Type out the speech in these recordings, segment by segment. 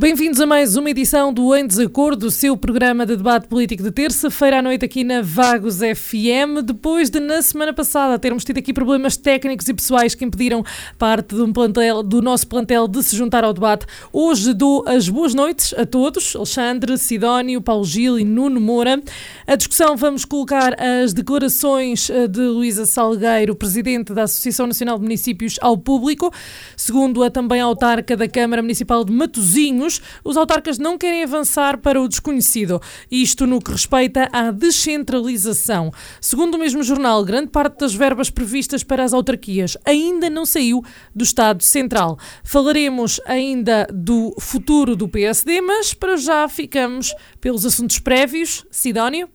Bem-vindos a mais uma edição do Em Desacordo, o seu programa de debate político de terça-feira à noite aqui na Vagos FM. Depois de, na semana passada, termos tido aqui problemas técnicos e pessoais que impediram parte do, plantel, do nosso plantel de se juntar ao debate, hoje dou as boas noites a todos, Alexandre, Sidónio, Paulo Gil e Nuno Moura. A discussão vamos colocar as declarações eh, de Luísa Salgueiro, presidente da Associação Nacional de Municípios, ao público, segundo a também autarca da Câmara Municipal de Matosinhos anos, os autarcas não querem avançar para o desconhecido. Isto no que respeita à descentralização. Segundo o mesmo jornal, grande parte das verbas previstas para as autarquias ainda não saiu do Estado Central. Falaremos ainda do futuro do PSD, mas para já ficamos pelos assuntos prévios. Sidónio?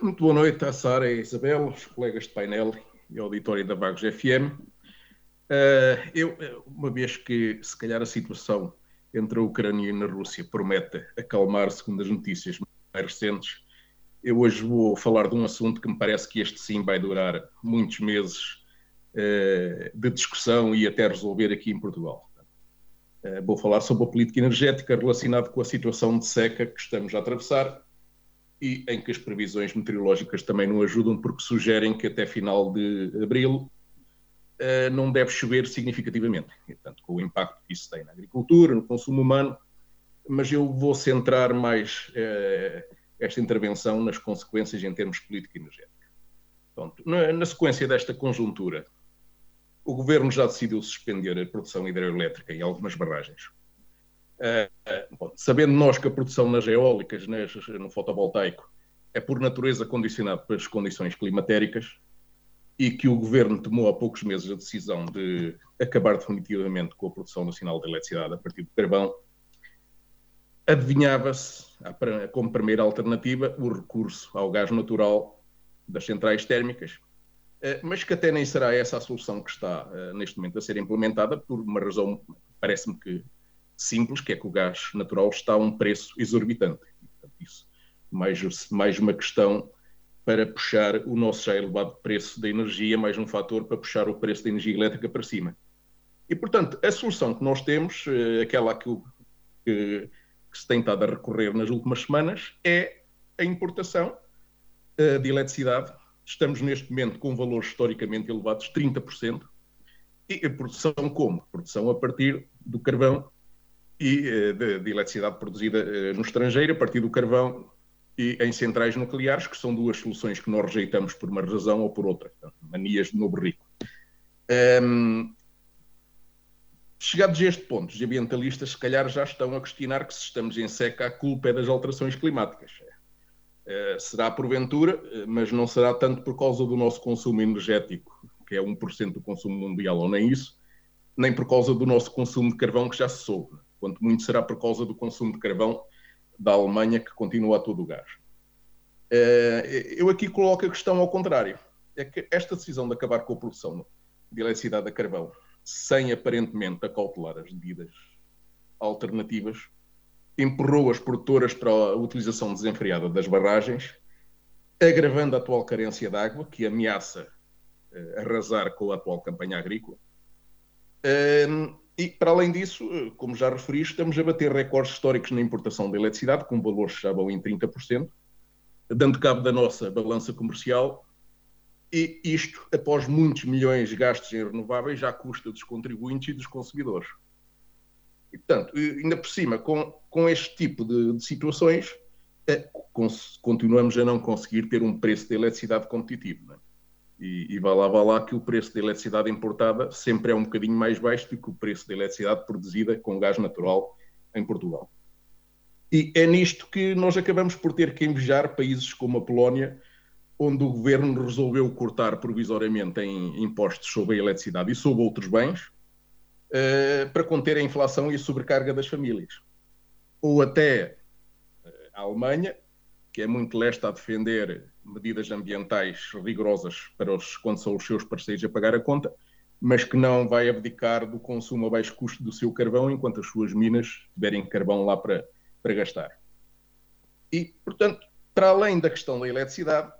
Muito boa noite à Sara e a Isabel, os colegas de painel e auditório da Vagos FM. Uh, eh, eu, uma vez que se calhar a situação entre a Ucrânia e a Rússia promete acalmar, segundo as notícias mais recentes. Eu hoje vou falar de um assunto que me parece que este sim vai durar muitos meses uh, de discussão e até resolver aqui em Portugal. Uh, vou falar sobre a política energética relacionada com a situação de seca que estamos a atravessar e em que as previsões meteorológicas também não ajudam, porque sugerem que até final de abril não deve chover significativamente, portanto, com o impacto que isso tem na agricultura, no consumo humano, mas eu vou centrar mais uh, esta intervenção nas consequências em termos político e energético. Pronto, na, na, sequência desta conjuntura, o governo já decidiu suspender a produção hidroelétrica em algumas barragens. Uh, bom, sabendo nós que a produção nas eólicas, nas, no fotovoltaico, é por natureza condicionada pelas condições climatéricas, e que o governo tomou há poucos meses a decisão de acabar definitivamente com a produção nacional de eletricidade a partir do carvão, adivinhava-se, como primeira alternativa, o recurso ao gás natural das centrais térmicas, eh, mas que até nem será essa a solução que está eh, neste momento a ser implementada, por uma razão, parece-me que simples, que é que o gás natural está a um preço exorbitante. Isso, mais, mais uma questão para puxar o nosso já elevado preço da energia, mais um fator para puxar o preço da energia elétrica para cima. E, portanto, a solução que nós temos, eh, aquela que, que, que se tem estado a recorrer nas últimas semanas, é a importação uh, de eletricidade. Estamos neste momento com valores historicamente elevados, 30%. E a produção como? Produção a partir do carvão e de, de, eletricidade produzida no estrangeiro, a partir do carvão e em centrais nucleares, que são duas soluções que nós rejeitamos por uma razão ou por outra. manias de novo rico. Um, chegados a este ponto, os ambientalistas se calhar já estão a questionar que se estamos em seca, a culpa é das alterações climáticas. Uh, será porventura, mas não será tanto por causa do nosso consumo energético, que é 1% do consumo mundial, ou nem isso, nem por causa do nosso consumo de carvão, que já se soube. Quanto muito será por causa do consumo de carvão da Alemanha que continua a todo o gás. Eh, eu aqui coloco a questão ao contrário. É que esta decisão de acabar com a produção de eletricidade a carvão, sem aparentemente acautelar as medidas alternativas, empurrou as produtoras para a utilização desenfreada das barragens, agravando a atual carência de água, que ameaça uh, arrasar com a atual campanha agrícola. Uh, e, para além disso, eh, como já referi, estamos a bater recordes históricos na importação de eletricidade, com valores já vão em 30%, dando cabo da nossa balança comercial, e isto após muitos milhões gastos em renováveis, já custa dos contribuintes e dos consumidores. E, portanto, ainda por cima, com, com este tipo de, de situações, é, continuamos a não conseguir ter um preço de eletricidade competitivo. É? E, e vá lá, vá lá que o preço da eletricidade importada sempre é um bocadinho mais baixo do que o preço da eletricidade produzida com gás natural em Portugal. E é nisto que nós acabamos por ter que invejar países como a Polónia, onde o governo resolveu cortar provisoriamente em impostos sobre a eletricidade e sobre outros bens, para conter a inflação e a sobrecarga das famílias. Ou até a Alemanha, que é muito lesta a defender medidas ambientais rigorosas para os, quando são os seus parceiros a pagar a conta, mas que não vai abdicar do consumo a baixo custo do seu carvão enquanto as suas minas tiverem carvão lá para, para gastar. E, portanto, para além da questão da eletricidade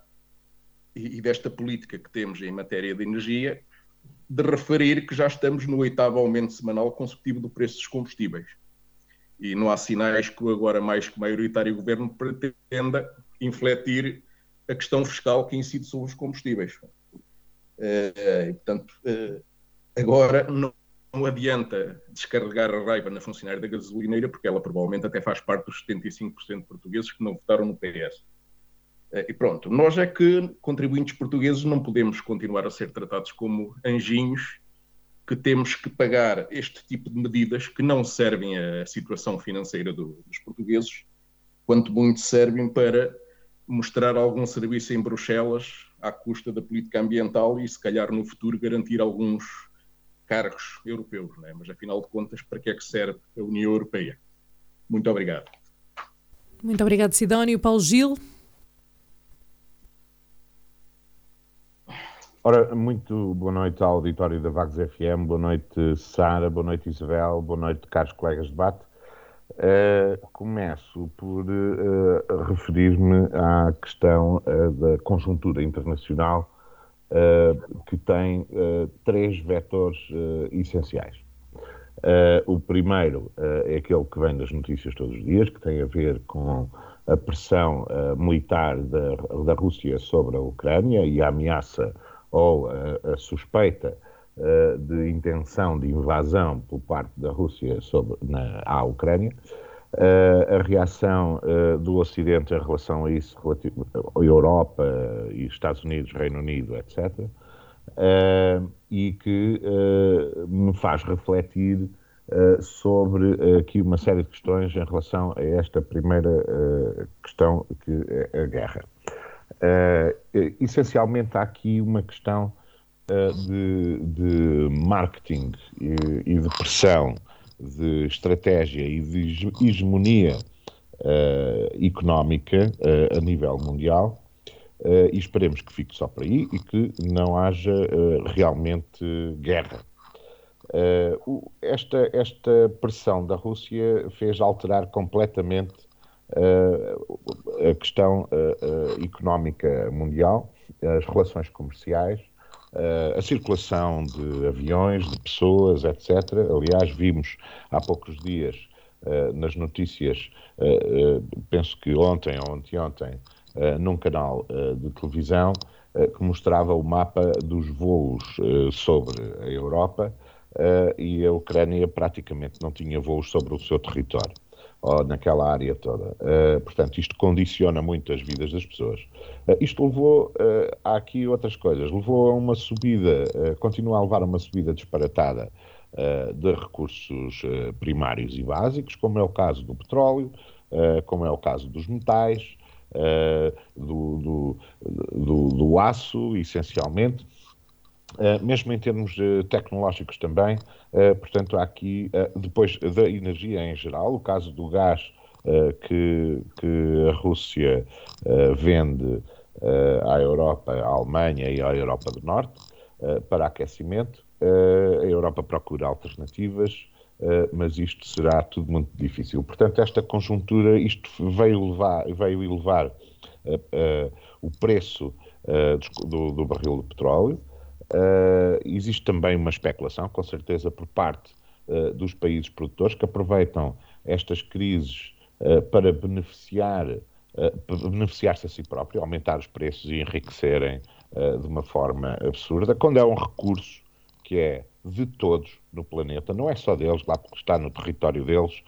e, e desta política que temos em matéria de energia, de referir que já estamos no oitavo aumento semanal consecutivo do preço dos combustíveis. E não há sinais que o agora mais que maioritário governo pretenda infletir a questão fiscal que incide sobre os combustíveis. Uh, e, portanto, uh, agora não, não, adianta descarregar a raiva na funcionária da gasolineira, porque ela provavelmente até faz parte dos 75% de portugueses que não votaram no PS. Eh, e pronto, nós é que, contribuintes portugueses, não podemos continuar a ser tratados como anjinhos que temos que pagar este tipo de medidas que não servem à situação financeira do, dos portugueses, quanto muito servem para mostrar algum serviço em Bruxelas à custa da política ambiental e, se calhar, no futuro, garantir alguns cargos europeus. É? Mas, afinal de contas, para que é que serve a União Europeia? Muito obrigado. Muito obrigado, Sidónio. Paulo Gil. Ora, muito boa noite ao auditório da Vagos FM, boa noite Sara, boa noite Isabel, boa noite caros colegas de debate. Uh, começo por uh, referir-me à questão uh, da conjuntura internacional, que tem três vetores essenciais. o primeiro é aquele que vem das notícias todos os dias, que tem a ver com a pressão militar da, da, Rússia sobre a Ucrânia e a ameaça ou a, a suspeita uh, de intenção de invasão por parte da Rússia sobre, na, à Ucrânia, uh, a reação uh, do Ocidente em relação a isso, relativo, Europa e Estados Unidos, Reino Unido, etc., e que me faz refletir sobre aqui uma série de questões em relação a esta primeira questão, que é a guerra. essencialmente, há aqui uma questão uh, de, de, marketing e, e, de pressão, de estratégia e de hegemonia uh, económica uh, a nível mundial. e esperemos que fique só por aí e que não haja realmente guerra. Esta, esta pressão da Rússia fez alterar completamente a questão económica mundial, as relações comerciais, Uh, a circulação de aviões, de pessoas, etc. Aliás, vimos há poucos dias uh, nas notícias, uh, penso que ontem ou anteontem, num canal de televisão, que mostrava o mapa dos voos sobre a Europa e a Ucrânia praticamente não tinha voos sobre o seu território ou naquela área toda. Uh, portanto, isto condiciona muito as vidas das pessoas. Uh, isto levou uh, a aqui outras coisas. Levou a uma subida, continua a levar a uma subida disparatada de recursos primários e básicos, como é o caso do petróleo, como é o caso dos metais, do, do, do, do aço, essencialmente. Uh, mesmo em termos uh, tecnológicos também, uh, portanto, há aqui, depois da energia em geral, o caso do gás que, que, a Rússia vende à Europa, à Alemanha e à Europa do Norte para aquecimento, a Europa procura alternativas, mas isto será tudo muito difícil. Portanto, esta conjuntura, isto veio, levar, veio elevar o preço do, do barril de petróleo, Uh, existe também uma especulação, com certeza, por parte uh, dos países produtores que aproveitam estas crises uh, para beneficiar, beneficiar-se a si próprio, aumentar os preços e enriquecerem de uma forma absurda, quando é um recurso que é de todos no planeta, não é só deles, lá porque está no território deles,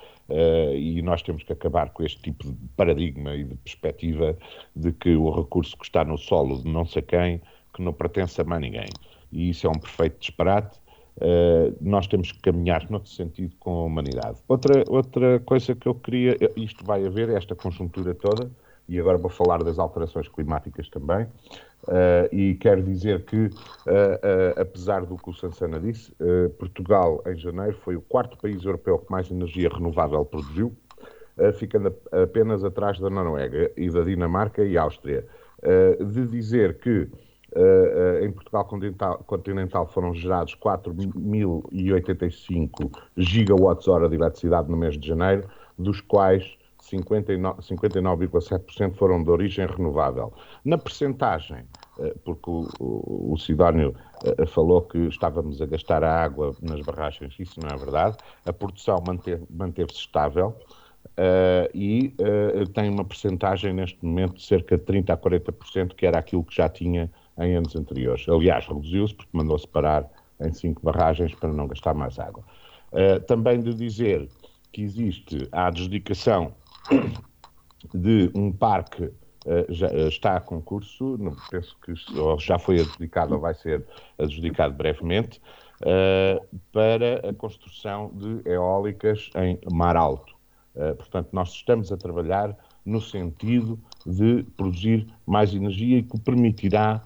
e nós temos que acabar com este tipo de paradigma e de perspectiva de que o recurso que está no solo de não sei quem, que não pertence a mais ninguém e isso é um perfeito disparate. Uh, nós temos que caminhar noutro sentido com a humanidade. Outra, outra coisa que eu queria, isto vai haver, esta conjuntura toda, e agora vou falar das alterações climáticas também. Uh, e quero dizer que, uh, apesar do que o Sansana disse, Portugal, em janeiro, foi o quarto país europeu que mais energia renovável produziu, ficando apenas atrás da Noruega e da Dinamarca e Áustria. de dizer que em Portugal continental, foram gerados 4.085 gigawatts-hora de eletricidade no mês de janeiro, dos quais 59,7% foram de origem renovável. Na percentagem, eh, porque o, Sidónio eh, falou que estávamos a gastar a água nas barragens, isso não é verdade. A produção manteve-se manteve estável uh, e uh, tem uma percentagem neste momento de cerca de 30% a 40%, que era aquilo que já tinha em anos anteriores. Aliás, reduziu-se porque mandou-se parar em cinco barragens para não gastar mais água. Uh, também de dizer que existe a adjudicação de um parque uh, já uh, está a concurso, não, penso que já foi adjudicado ou vai ser adjudicado brevemente, uh, para a construção de eólicas em mar alto. portanto, nós estamos a trabalhar no sentido de produzir mais energia e que permitirá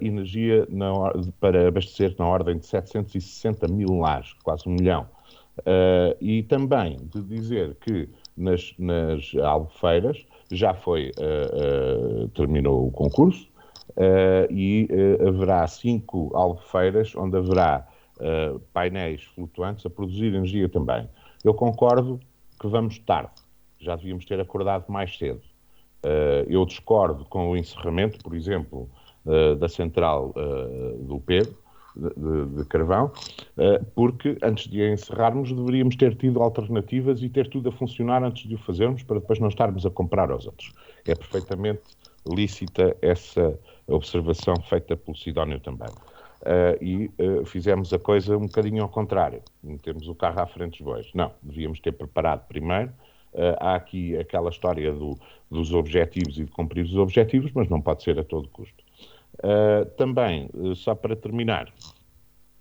energia na, para abastecer na ordem de 760 mil lares, quase um milhão. e também de dizer que nas, nas albufeiras, já foi, uh, uh, terminou o concurso, uh, e haverá cinco albufeiras onde haverá painéis flutuantes a produzir energia também. Eu concordo que vamos tarde, já devíamos ter acordado mais cedo. eu discordo com o encerramento, por exemplo, da central do Pedro, de, de, carvão, uh, porque antes de encerrarmos deveríamos ter tido alternativas e ter tudo a funcionar antes de o fazermos, para depois não estarmos a comprar aos outros. É perfeitamente lícita essa observação feita pelo Sidónio também. Uh, e uh, fizemos a coisa um bocadinho ao contrário. Metemos o carro à frente dos bois. Não, devíamos ter preparado primeiro. Uh, há aqui aquela história do, dos objetivos e de cumprir os objetivos, mas não pode ser a todo custo. Uh, também, uh, só para terminar,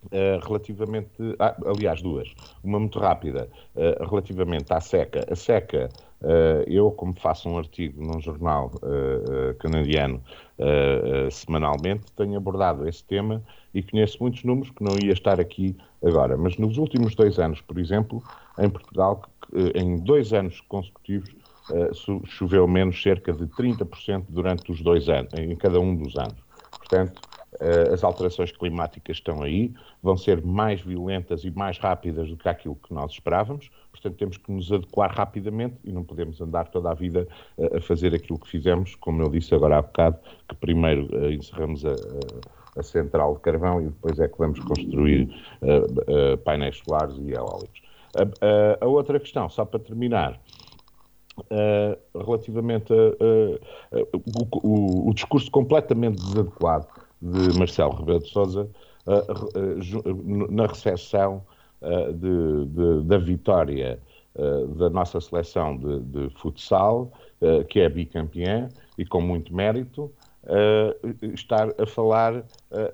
uh, relativamente. Ah, aliás, duas. Uma muito rápida, relativamente à seca. A seca, eu, como faço um artigo num jornal canadiano semanalmente, tenho abordado esse tema e conheço muitos números que não ia estar aqui agora. Mas nos últimos dois anos, por exemplo, em Portugal, em dois anos consecutivos, choveu menos cerca de 30% durante os dois anos, em cada um dos anos. Portanto, eh, as alterações climáticas estão aí, vão ser mais violentas e mais rápidas do que aquilo que nós esperávamos, portanto temos que nos adequar rapidamente e não podemos andar toda a vida eh, a fazer aquilo que fizemos, como eu disse agora há bocado, que primeiro eh, encerramos a, a central de carvão e depois é que vamos construir painéis solares e eólicos. A, a, a outra questão, só para terminar, Uh, relativamente a, uh, uh, o, o, discurso completamente desadequado de Marcelo Rebelo de Sousa na recepção de, de, da vitória da nossa seleção de, de futsal, que é bicampeã e com muito mérito, uh, estar a falar uh,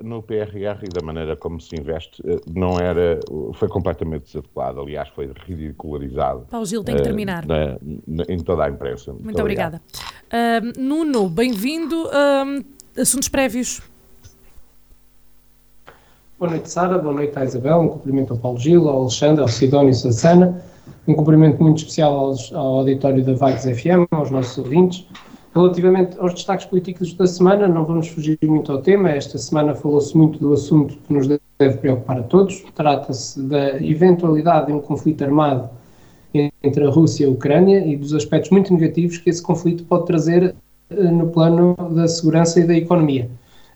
no PRR e da maneira como se investe uh, não era, foi completamente desadequado, aliás foi ridicularizado. Paulo Gil, tem que terminar. Na, na, em toda a imprensa. Muito, Muito obrigada. Nuno, bem-vindo. assuntos prévios. Boa noite, Sara. Boa noite à Isabel. Um cumprimento ao Paulo Gil, ao Alexandre, ao Sidónio e Sassana. Um cumprimento muito especial aos, ao auditório da Vagos FM, aos nossos ouvintes. Relativamente aos destaques políticos da semana, não vamos fugir muito ao tema. Esta semana falou-se muito do assunto que nos deve preocupar a todos. Trata-se da eventualidade de um conflito armado entre a Rússia e a Ucrânia e dos aspectos muito negativos que esse conflito pode trazer eh, no plano da segurança e da economia.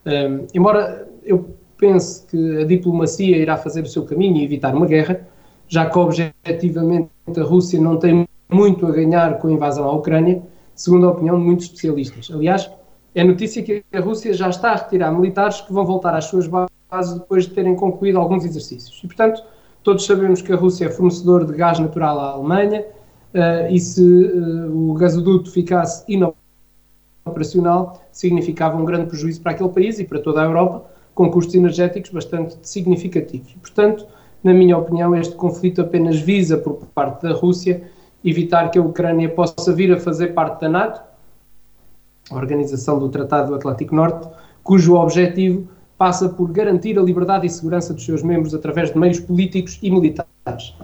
Um, embora eu pense que a diplomacia irá fazer o seu caminho e evitar uma guerra, já que objetivamente a Rússia não tem muito a ganhar com a invasão à Ucrânia, segundo a opinião de muitos especialistas. Aliás, é notícia que a Rússia já está a retirar militares que vão voltar às suas bases depois de terem concluído alguns exercícios. E, portanto, todos sabemos que a Rússia é fornecedor de gás natural à Alemanha uh, e se uh, o gasoduto ficasse inoperacional, significava um grande prejuízo para aquele país e para toda a Europa, com custos energéticos bastante significativos. Portanto, na minha opinião, este conflito apenas visa, por parte da Rússia, evitar que a Ucrânia possa vir a fazer parte da NATO a Organização do Tratado do Atlântico Norte, cujo objetivo passa por garantir a liberdade e segurança dos seus membros através de meios políticos e militares.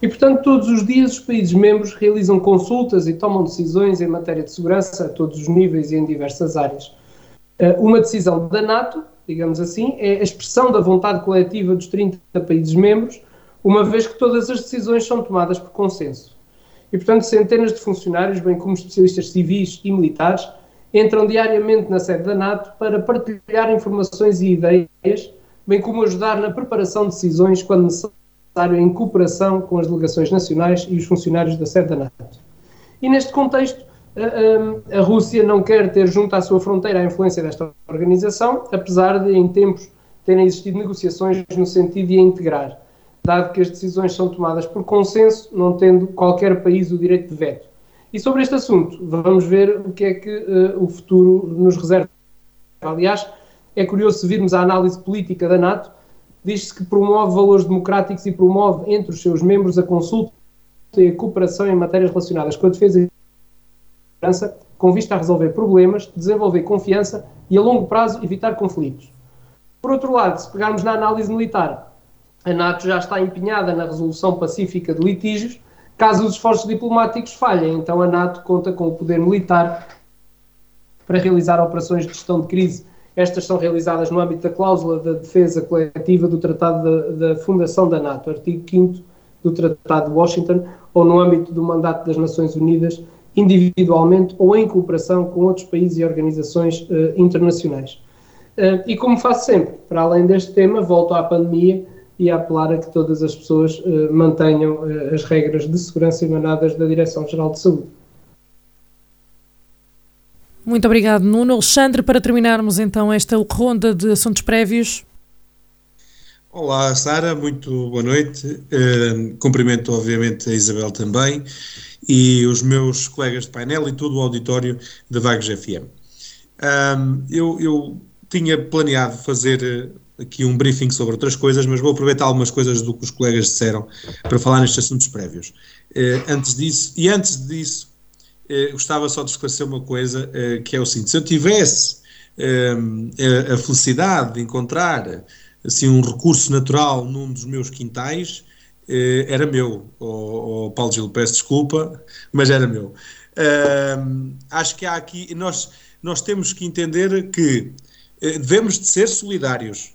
E, portanto, todos os dias os países membros realizam consultas e tomam decisões em matéria de segurança a todos os níveis e em diversas áreas. Eh, uma decisão da NATO, digamos assim, é a expressão da vontade coletiva dos 30 países membros, uma vez que todas as decisões são tomadas por consenso. E, portanto, centenas de funcionários, bem como especialistas civis e militares, entram diariamente na sede da NATO para partilhar informações e ideias, bem como ajudar na preparação de decisões quando necessário em cooperação com as delegações nacionais e os funcionários da sede da NATO. E neste contexto, a, a, Rússia não quer ter junto à sua fronteira a influência desta organização, apesar de, em tempos, terem existido negociações no sentido de a integrar, dado que as decisões são tomadas por consenso, não tendo qualquer país o direito de veto. E sobre este assunto, vamos ver o que é que uh, o futuro nos reserva. Aliás, é curioso se virmos a análise política da NATO, diz-se que promove valores democráticos e promove entre os seus membros a consulta e a cooperação em matérias relacionadas com a defesa e a segurança, com vista a resolver problemas, desenvolver confiança e, a longo prazo, evitar conflitos. Por outro lado, se pegarmos na análise militar, a NATO já está empenhada na resolução pacífica de litígios, Caso os esforços diplomáticos falhem, então a NATO conta com o poder militar para realizar operações de gestão de crise. Estas são realizadas no âmbito da cláusula da defesa coletiva do Tratado da, da Fundação da NATO, artigo 5 do Tratado de Washington, ou no âmbito do mandato das Nações Unidas, individualmente ou em cooperação com outros países e organizações uh, internacionais. Uh, e como faço sempre, para além deste tema, volto à pandemia e a apelar a que todas as pessoas uh, mantenham uh, as regras de segurança emanadas da Direção-Geral de Saúde. Muito obrigado, Nuno. Alexandre, para terminarmos então esta ronda de assuntos prévios. Olá, Sara, muito boa noite. Uh, cumprimento, obviamente, a Isabel também e os meus colegas de painel e todo o auditório da Vagos FM. Um, eu, eu tinha planeado fazer aqui um briefing sobre outras coisas, mas vou aproveitar algumas coisas do que os colegas disseram para falar nestes assuntos prévios. Eh, antes disso, e antes disso, eh, gostava só de esclarecer uma coisa, eh, que é o seguinte, se eu tivesse a felicidade de encontrar assim, um recurso natural num dos meus quintais, era meu, o, Paulo Gil, peço desculpa, mas era meu. acho que há aqui, nós, nós temos que entender que devemos de ser solidários,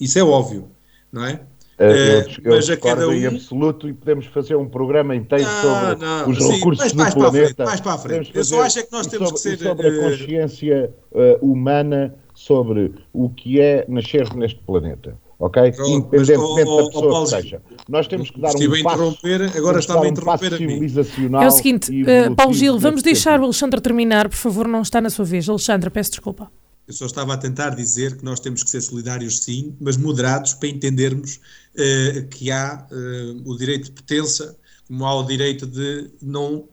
isso é óbvio, não é? Eu, eu, mas a cada um... em absoluto e podemos fazer um programa inteiro não, sobre não, os sim, recursos do planeta. Frente, mais para a frente. Eu só acho é que nós temos sobre, que ser... sobre a eh, consciência uh, humana sobre o que é nascer neste planeta. Ok? Pronto, Independentemente mas, da pessoa oh, oh, que seja. Nós temos que dar um passo, agora está-me a interromper um civilizacional. É o seguinte, uh, Paulo Gil, vamos deixar o Alexandre terminar, por favor, não está na sua vez. Alexandre, peço desculpa. Eu só estava a tentar dizer que nós temos que ser solidários, sim, mas moderados para entendermos uh, que há uh, o direito de pertença, como há o direito de não uh,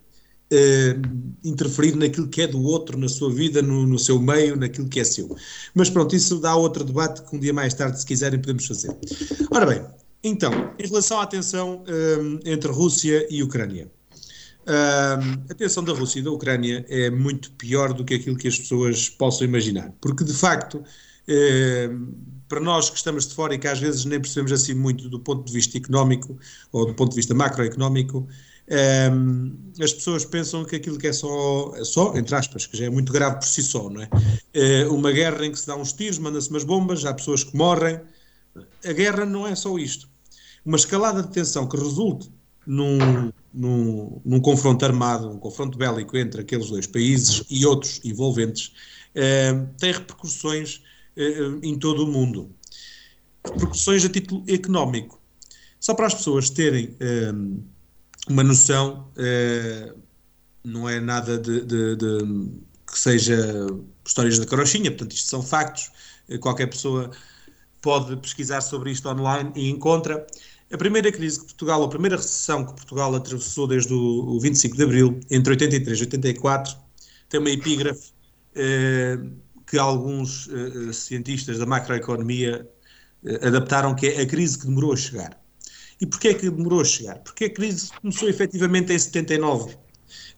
interferir naquilo que é do outro, na sua vida, no, no, seu meio, naquilo que é seu. Mas pronto, isso dá outro debate que um dia mais tarde, se quiserem, podemos fazer. Ora bem, então, em relação à tensão entre Rússia e Ucrânia. Uh, a tensão da Rússia e da Ucrânia é muito pior do que aquilo que as pessoas possam imaginar, porque de facto, uh, para nós que estamos de fora e que às vezes nem percebemos assim muito do ponto de vista económico ou do ponto de vista macroeconómico, uh, as pessoas pensam que aquilo que é só, é só, entre aspas, que já é muito grave por si só, não é? Eh, uma guerra em que se dá uns tiros, manda-se umas bombas, há pessoas que morrem. A guerra não é só isto. Uma escalada de tensão que resulte num, num, num, confronto armado, um confronto bélico entre aqueles dois países e outros envolventes, eh, tem repercussões eh, em todo o mundo. Repercussões a título económico. Só para as pessoas terem eh, uma noção, não é nada de, de, de, que seja histórias da carochinha, portanto, isto são factos. Qualquer pessoa pode pesquisar sobre isto online e encontra. A primeira crise que Portugal, a primeira recessão que Portugal atravessou desde o, 25 de Abril, entre 83 e 84, tem uma epígrafe eh, que alguns eh, cientistas da macroeconomia eh, adaptaram, que é a crise que demorou a chegar. E porquê é que demorou a chegar? Porque a crise começou efetivamente em 79,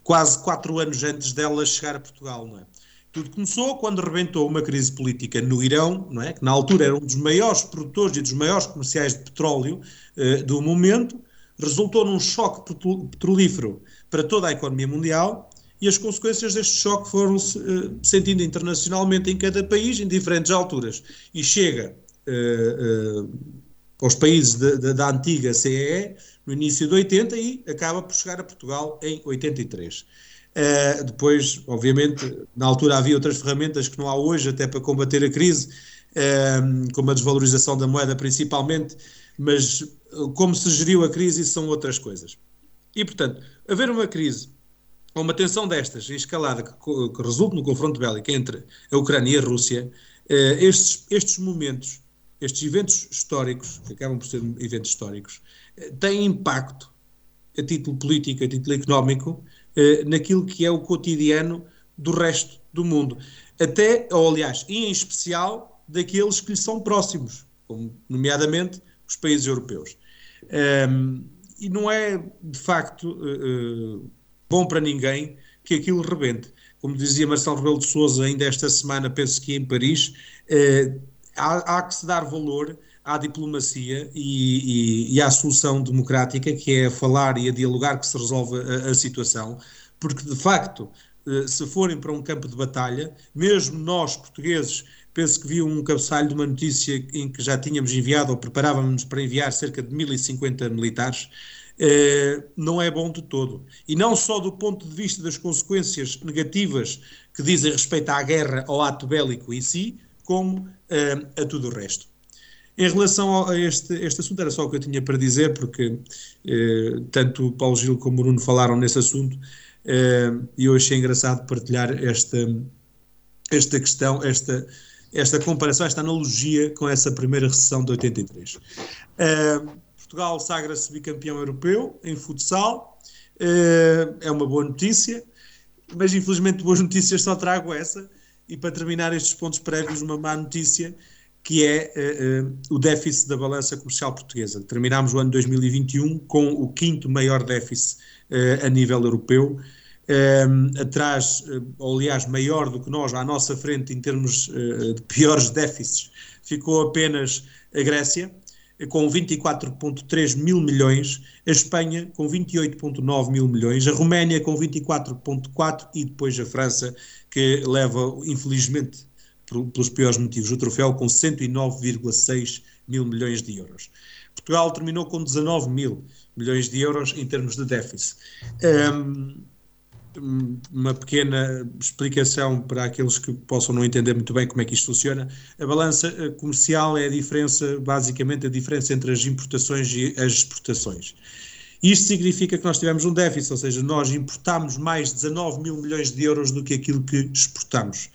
quase quatro anos antes dela chegar a Portugal, não é? Tudo começou quando rebentou uma crise política no Irão, não é? que na altura era um dos maiores produtores e dos maiores comerciais de petróleo uh, do momento, resultou num choque petrolífero para toda a economia mundial e as consequências deste choque foram-se uh, sentindo internacionalmente em cada país, em diferentes alturas. E chega uh, aos países de, de, da antiga CEE no início de 80 e acaba por chegar a Portugal em 83. Uh, depois, obviamente, na altura havia outras ferramentas que não há hoje, até para combater a crise, uh, como a desvalorização da moeda principalmente, mas como se geriu a crise, isso são outras coisas. E, portanto, haver uma crise ou uma tensão destas em escalada que, que resulte no confronto bélico entre a Ucrânia e a Rússia, estes, estes momentos, estes eventos históricos, que acabam por ser eventos históricos, têm impacto a título político, a título económico, eh, naquilo que é o cotidiano do resto do mundo. Até, ou aliás, e em especial daqueles que lhe são próximos, como nomeadamente os países europeus. Um, e não é, de facto, uh, bom para ninguém que aquilo rebente. Como dizia Marcelo Rebelo de Sousa ainda esta semana, penso que em Paris, uh, há, há, que se dar valor à diplomacia e, e, e, à solução democrática, que é falar e a dialogar que se resolve a, a situação, porque de facto, eh, se forem para um campo de batalha, mesmo nós portugueses, penso que vi um cabeçalho de uma notícia em que já tínhamos enviado ou preparávamos para enviar cerca de 1050 militares, eh, não é bom de todo. E não só do ponto de vista das consequências negativas que dizem respeito à guerra, ao ato bélico em si, como eh, a tudo o resto. Em relação a este, este assunto, era só o que eu tinha para dizer, porque eh, tanto o Paulo Gil como o Bruno falaram nesse assunto, eh, e eu achei engraçado partilhar esta, esta questão, esta, esta comparação, esta analogia com essa primeira recessão de 83. Eh, Portugal sagra-se bicampeão europeu em futsal, eh, é uma boa notícia, mas infelizmente boas notícias só trago essa, e para terminar estes pontos prévios, uma má notícia, que é uh, uh, o déficit da balança comercial portuguesa. Terminámos o ano 2021 com o quinto maior déficit uh, a nível europeu, atrás, aliás, maior do que nós, à nossa frente, em termos de piores déficits, ficou apenas a Grécia, com 24,3 mil milhões, a Espanha com 28,9 mil milhões, a Roménia com 24,4 e depois a França, que leva, infelizmente, pelos piores motivos, o troféu com 109,6 mil milhões de euros. Portugal terminou com 19 mil milhões de euros em termos de déficit. Um, uma pequena explicação para aqueles que possam não entender muito bem como é que isto funciona. A balança eh, comercial é a diferença, basicamente, a diferença entre as importações e as exportações. Isto significa que nós tivemos um déficit, ou seja, nós importamos mais 19 mil milhões de euros do que aquilo que exportamos.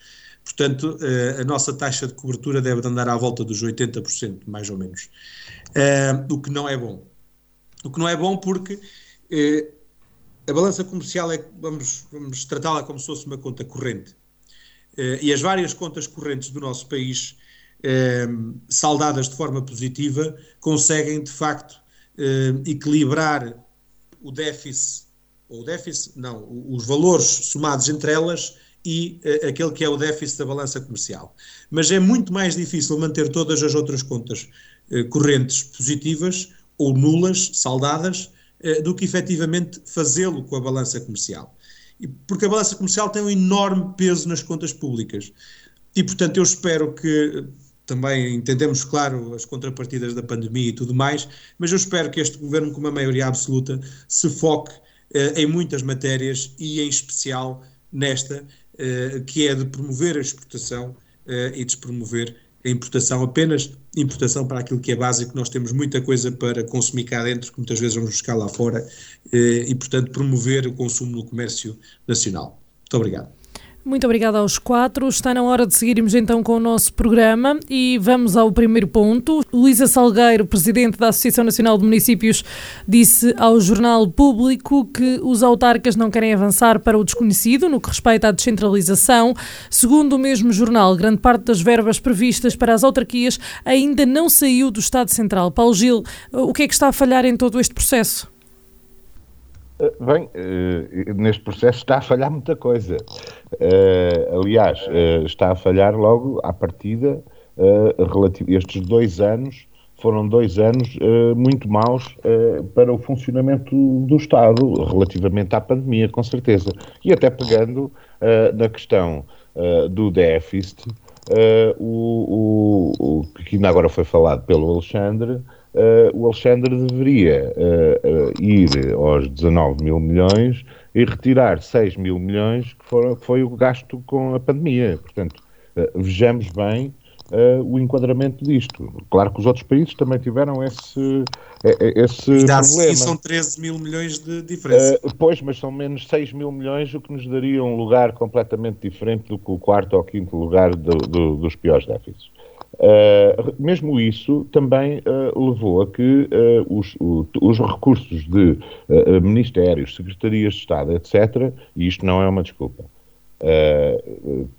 Portanto, eh, a nossa taxa de cobertura deve andar à volta dos 80%, mais ou menos. Eh, o que não é bom. O que não é bom porque eh, a balança comercial é, vamos, vamos tratá-la como se fosse uma conta corrente. E as várias contas correntes do nosso país, saldadas de forma positiva, conseguem de facto equilibrar o déficit, ou o déficit, não, os valores somados entre elas e uh, aquele que é o déficit da balança comercial. Mas é muito mais difícil manter todas as outras contas uh, correntes positivas ou nulas, saldadas, uh, do que efetivamente fazê-lo com a balança comercial. Porque a balança comercial tem um enorme peso nas contas públicas. E, portanto, eu espero que também entendemos, claro, as contrapartidas da pandemia e tudo mais, mas eu espero que este governo, com uma maioria absoluta, se foque em muitas matérias e, em especial, nesta, eh, que é de promover a exportação eh, e despromover a importação, apenas importação para aquilo que é básico. Nós temos muita coisa para consumir cá dentro, que muitas vezes vamos buscar lá fora, eh, e, portanto, promover o consumo no comércio nacional. Muito obrigado. Muito obrigada aos quatro. Está na hora de seguirmos então com o nosso programa e vamos ao primeiro ponto. Luísa Salgueiro, presidente da Associação Nacional de Municípios, disse ao Jornal Público que os autarcas não querem avançar para o desconhecido no que respeita à descentralização. Segundo o mesmo jornal, grande parte das verbas previstas para as autarquias ainda não saiu do Estado Central. Paulo Gil, o que é que está a falhar em todo este processo? Bem, neste processo está a falhar muita coisa. aliás, está a falhar logo à partida estes dois anos foram dois anos muito maus para o funcionamento do Estado, relativamente à pandemia, com certeza. E até pegando na questão do déficit, o, que ainda agora foi falado pelo Alexandre, o Alexandre deveria ir aos 19 mil milhões e retirar 6 mil milhões, que, foram, que foi o gasto com a pandemia. Portanto, vejamos bem uh, o enquadramento disto. Claro que os outros países também tiveram esse, esse e problema. E são 13 mil milhões de diferença. Uh, pois, mas são menos 6 mil milhões, o que nos daria um lugar completamente diferente do que o quarto ou quinto lugar do, do, dos piores déficits. Uh, mesmo isso também uh, levou a que uh, os, o, os, recursos de ministérios, secretarias de Estado, etc., e isto não é uma desculpa.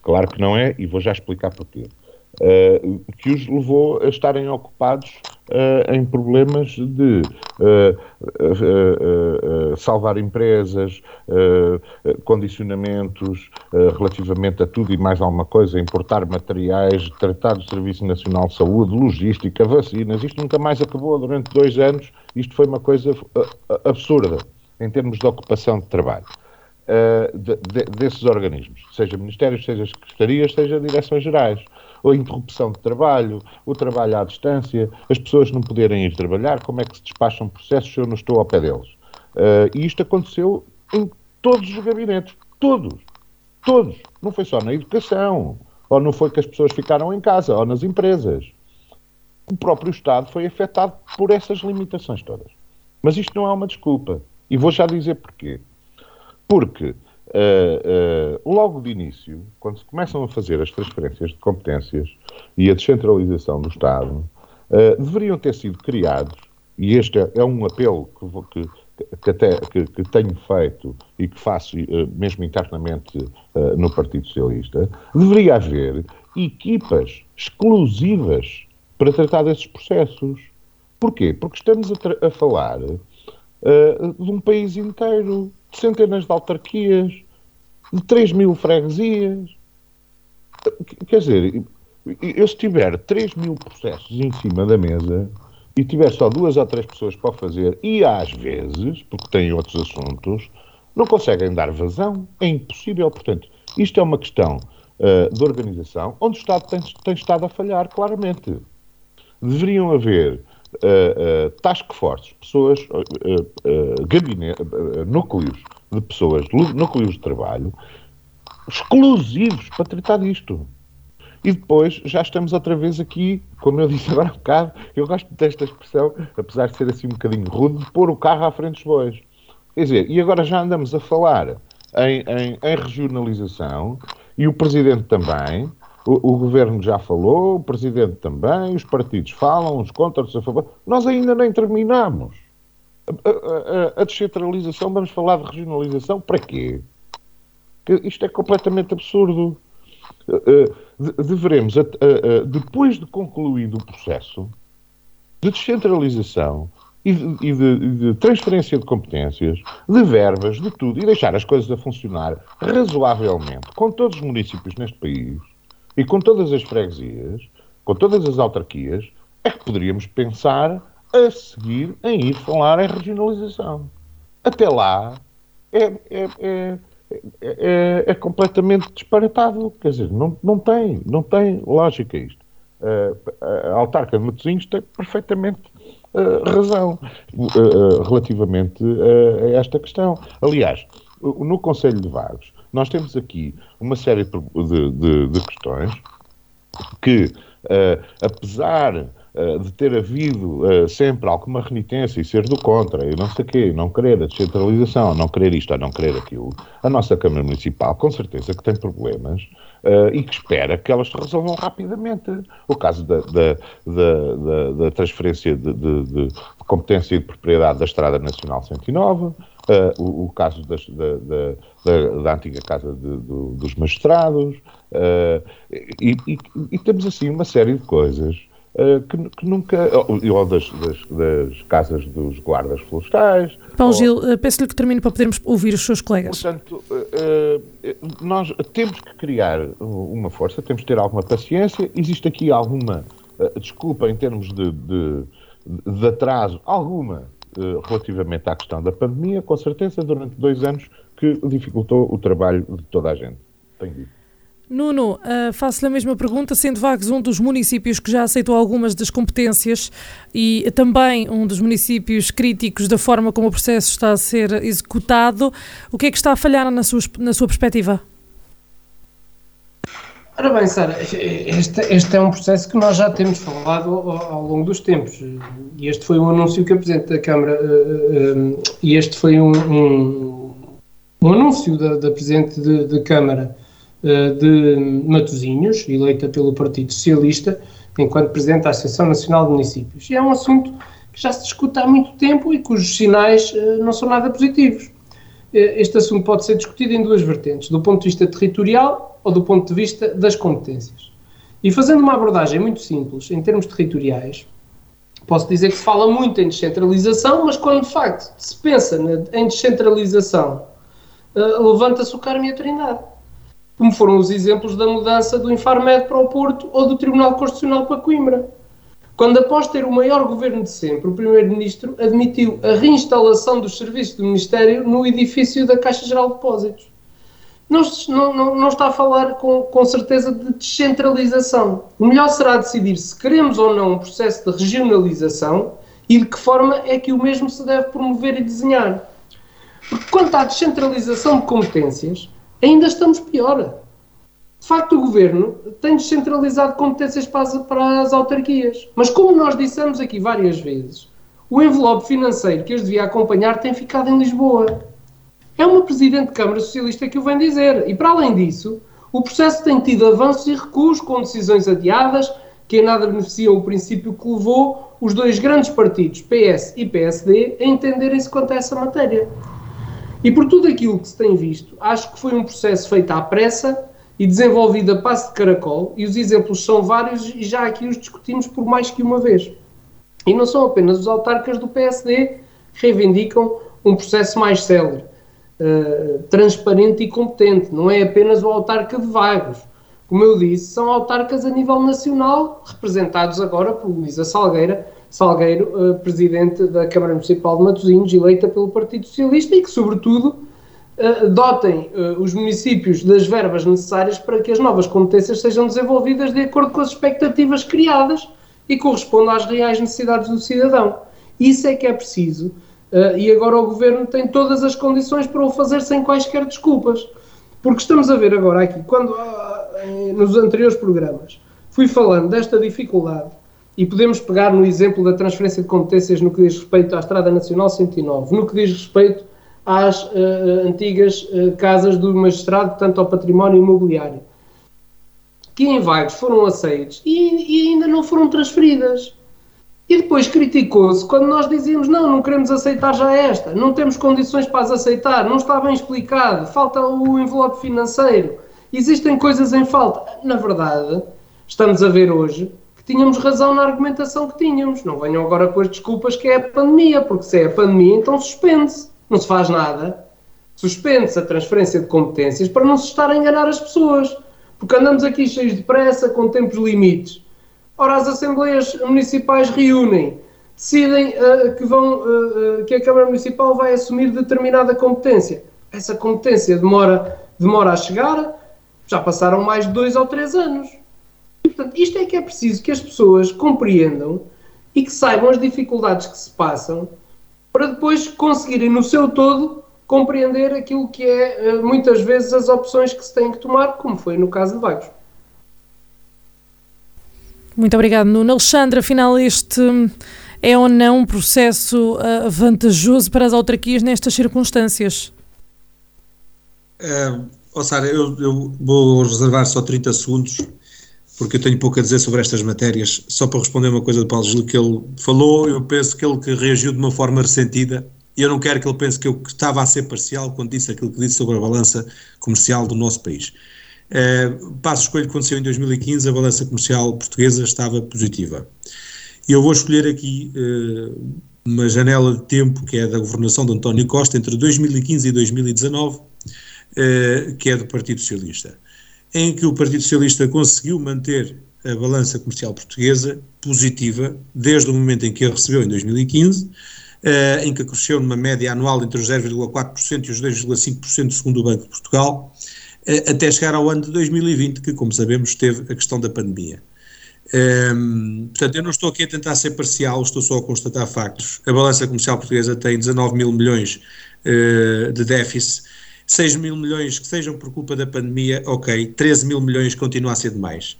claro que não é, e vou já explicar porquê. Que os levou a estarem ocupados uh, em problemas de uh, salvar empresas, condicionamentos relativamente a tudo e mais alguma coisa, importar materiais, tratar do Serviço Nacional de Saúde, logística, vacinas. Isto nunca mais acabou durante dois anos. Isto foi uma coisa absurda em termos de ocupação de trabalho. De, de, desses organismos, seja ministérios, seja secretarias, seja direções gerais a interrupção de trabalho, o trabalho à distância, as pessoas não poderem ir trabalhar, como é que se despacham processos se eu não estou ao pé deles? Uh, e isto aconteceu em todos os gabinetes, todos, todos. Não foi só na educação, ou não foi que as pessoas ficaram em casa, ou nas empresas. O próprio Estado foi afetado por essas limitações todas. Mas isto não é uma desculpa. E vou já dizer porquê. Porque Uh, logo de início, quando se começam a fazer as transferências de competências e a descentralização do Estado, uh, deveriam ter sido criados, e este é, é um apelo que, que, que até que, que, tenho feito e que faço mesmo internamente no Partido Socialista, deveria haver equipas exclusivas para tratar desses processos. Porquê? Porque estamos a, a falar de um país inteiro de centenas de autarquias, de 3 mil freguesias. Quer dizer, eu se tiver 3 mil processos em cima da mesa e tiver só duas ou três pessoas para fazer, e às vezes, porque têm outros assuntos, não conseguem dar vazão. É impossível. Portanto, isto é uma questão uh, de organização onde o Estado tem, tem estado a falhar, claramente. Deveriam haver uh, uh, task forces, pessoas, uh, gabinete, núcleos de pessoas, núcleos de trabalho, exclusivos para tratar disto. E depois já estamos outra vez aqui, como eu disse agora há um bocado, eu gosto desta expressão, apesar de ser assim um bocadinho rude, de pôr o carro à frente dos bois. Quer dizer, e agora já andamos a falar em, em, em regionalização, e o Presidente também, o, o, Governo já falou, o Presidente também, os partidos falam, uns contra, outros a favor. Nós ainda nem terminamos. A, a, a, descentralização, vamos falar de regionalização, para quê? Isto é completamente absurdo. Deveremos, depois de concluído o processo de descentralização e de, e de, de transferência de competências, de verbas, de tudo, e deixar as coisas a funcionar razoavelmente com todos os municípios neste país, e com todas as freguesias, com todas as autarquias, é que poderíamos pensar a seguir em ir falar em regionalização. Até lá é, é, é, é, é completamente disparatado. Quer dizer, não, não, tem, não tem lógica isto. a autarca de Matosinhos tem perfeitamente uh, razão uh, relativamente a esta questão. Aliás, no Conselho de Vagos, nós temos aqui uma série de, de, de questões que, uh, apesar uh, de ter havido uh, sempre alguma renitência e ser do contra, e não sei o quê, não querer a descentralização, não querer isto ou não querer aquilo, a nossa Câmara Municipal, com certeza que tem problemas uh, e que espera que elas se resolvam rapidamente. O caso da, da, da, da transferência de, de, de, competência e de propriedade da Estrada Nacional 109, Uh, o, o, caso das, da, da, antiga Casa de, do, dos Magistrados, uh, e, e, e, temos assim uma série de coisas que, que, nunca. ou, ou das, das, das, casas dos guardas florestais. Paulo ou, Gil, uh, peço-lhe que termine para podermos ouvir os seus colegas. Portanto, nós temos que criar uma força, temos que ter alguma paciência. Existe aqui alguma desculpa em termos de, de, de atraso, alguma relativamente à questão da pandemia, com certeza, durante dois anos que dificultou o trabalho de toda a gente. Tenho dito. Nuno, uh, faço-lhe a mesma pergunta, sendo Vagos um dos municípios que já aceitou algumas das competências e também um dos municípios críticos da forma como o processo está a ser executado, o que é que está a falhar na sua, na sua perspectiva? Ora bem, Sara, este, este, é um processo que nós já temos falado ao, ao, longo dos tempos. E este foi um anúncio que o Presidente da Câmara, uh, uh, e este foi um, um, um anúncio da, da Presidente de, de Câmara de Matosinhos, eleita pelo Partido Socialista, enquanto Presidente da Associação Nacional de Municípios. E é um assunto que já se discute há muito tempo e cujos sinais uh, não são nada positivos. Uh, este assunto pode ser discutido em duas vertentes, do ponto de vista territorial ou do ponto de vista das competências. E fazendo uma abordagem muito simples, em termos territoriais, posso dizer que se fala muito em descentralização, mas quando de facto se pensa em descentralização, levanta-se o Carmo e a Trindade como foram os exemplos da mudança do Infarmed para o Porto ou do Tribunal Constitucional para Coimbra. Quando, após ter o maior governo de sempre, o Primeiro-Ministro admitiu a reinstalação dos serviços do Ministério no edifício da Caixa Geral de Depósitos. Não, não, não, está a falar com, com certeza de descentralização. O melhor será decidir se queremos ou não um processo de regionalização e de que forma é que o mesmo se deve promover e desenhar. Porque quanto à descentralização de competências, ainda estamos pior. De facto, o governo tem descentralizado competências para as, para as autarquias. Mas, como nós dissemos aqui várias vezes, o envelope financeiro que as devia acompanhar tem ficado em Lisboa. É uma Presidente de Câmara Socialista que o vem dizer. E, para além disso, o processo tem tido avanços e recuos com decisões adiadas que em nada beneficiam o princípio que levou os dois grandes partidos, PS e PSD, a entenderem-se quanto a essa matéria. E por tudo aquilo que se tem visto, acho que foi um processo feito à pressa e desenvolvido a passo de caracol, e os exemplos são vários e já aqui os discutimos por mais que uma vez. E não são apenas os autarcas do PSD que reivindicam um processo mais célere, uh, transparente e competente, não é apenas o autarca de Vagos. Como eu disse, são autarcas a nível nacional, representados agora por Luísa Salgueira, Salgueiro, uh, presidente da Câmara Municipal de Matosinhos, eleita pelo Partido Socialista e que, sobretudo, uh, dotem uh, os municípios das verbas necessárias para que as novas competências sejam desenvolvidas de acordo com as expectativas criadas e correspondam às reais necessidades do cidadão. Isso é que é preciso e agora o Governo tem todas as condições para o fazer sem quaisquer desculpas. Porque estamos a ver agora aqui, quando nos anteriores programas fui falando desta dificuldade e podemos pegar no exemplo da transferência de competências no que diz respeito à Estrada Nacional 109, no que diz respeito às uh, antigas uh, casas do magistrado, tanto ao património imobiliário, que em vagos foram aceitos e, e ainda não foram transferidas. E depois criticou-se quando nós dizíamos não, não queremos aceitar já esta, não temos condições para as aceitar, não está bem explicado, falta o envelope financeiro, existem coisas em falta. Na verdade, estamos a ver hoje tínhamos razão na argumentação que tínhamos. Não venham agora com as desculpas que é a pandemia, porque se é a pandemia, então suspende-se. Não se faz nada. Suspende-se a transferência de competências para não se estar a enganar as pessoas. Porque andamos aqui cheios de pressa, com tempos limites. Ora, as Assembleias Municipais reúnem, decidem uh, que, vão, uh, uh, que a Câmara Municipal vai assumir determinada competência. Essa competência demora, demora a chegar, já passaram mais de dois ou três anos. Portanto, isto é que é preciso que as pessoas compreendam e que saibam as dificuldades que se passam para depois conseguirem, no seu todo, compreender aquilo que é, eh, muitas vezes, as opções que se têm que tomar, como foi no caso de Vagos. Muito obrigado, Nuno. Alexandre, afinal, este é ou não um processo uh, vantajoso para as autarquias nestas circunstâncias? Uh, oh Sara, eu, eu, vou reservar só 30 segundos porque eu tenho pouco a dizer sobre estas matérias. Só para responder uma coisa do Paulo Gil que ele falou, eu penso que ele que reagiu de uma forma ressentida, e eu não quero que ele pense que eu estava a ser parcial quando disse aquilo que disse sobre a balança comercial do nosso país. Uh, passo escolho que aconteceu em 2015, a balança comercial portuguesa estava positiva. E eu vou escolher aqui uh, uma janela de tempo que é da governação de António Costa entre 2015 e 2019, uh, que é do Partido Socialista, em que o Partido Socialista conseguiu manter a balança comercial portuguesa positiva desde o momento em que a recebeu em 2015, em que cresceu numa média anual entre os 0,4% e os 2,5% segundo o Banco de Portugal, até chegar ao ano de 2020, que, como sabemos, teve a questão da pandemia. Um, ehm, portanto, eu não estou aqui a tentar ser parcial, estou só a constatar factos. A balança comercial portuguesa tem 19 mil milhões uh, de déficit, 6 mil milhões que sejam por culpa da pandemia, ok, 13 mil milhões continua a ser demais.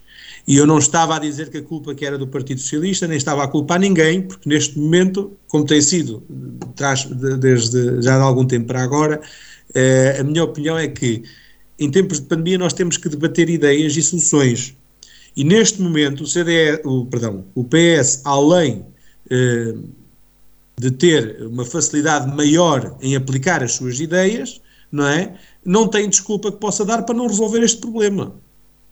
E eu não estava a dizer que a culpa que era do Partido Socialista, nem estava a culpar ninguém, porque neste momento, como tem sido desde já de algum tempo para agora, uh, a minha opinião é que em tempos de pandemia nós temos que debater ideias e soluções. E neste momento o CDE, o, perdão, o PS, além eh, de ter uma facilidade maior em aplicar as suas ideias, não é? Não tem desculpa que possa dar para não resolver este problema.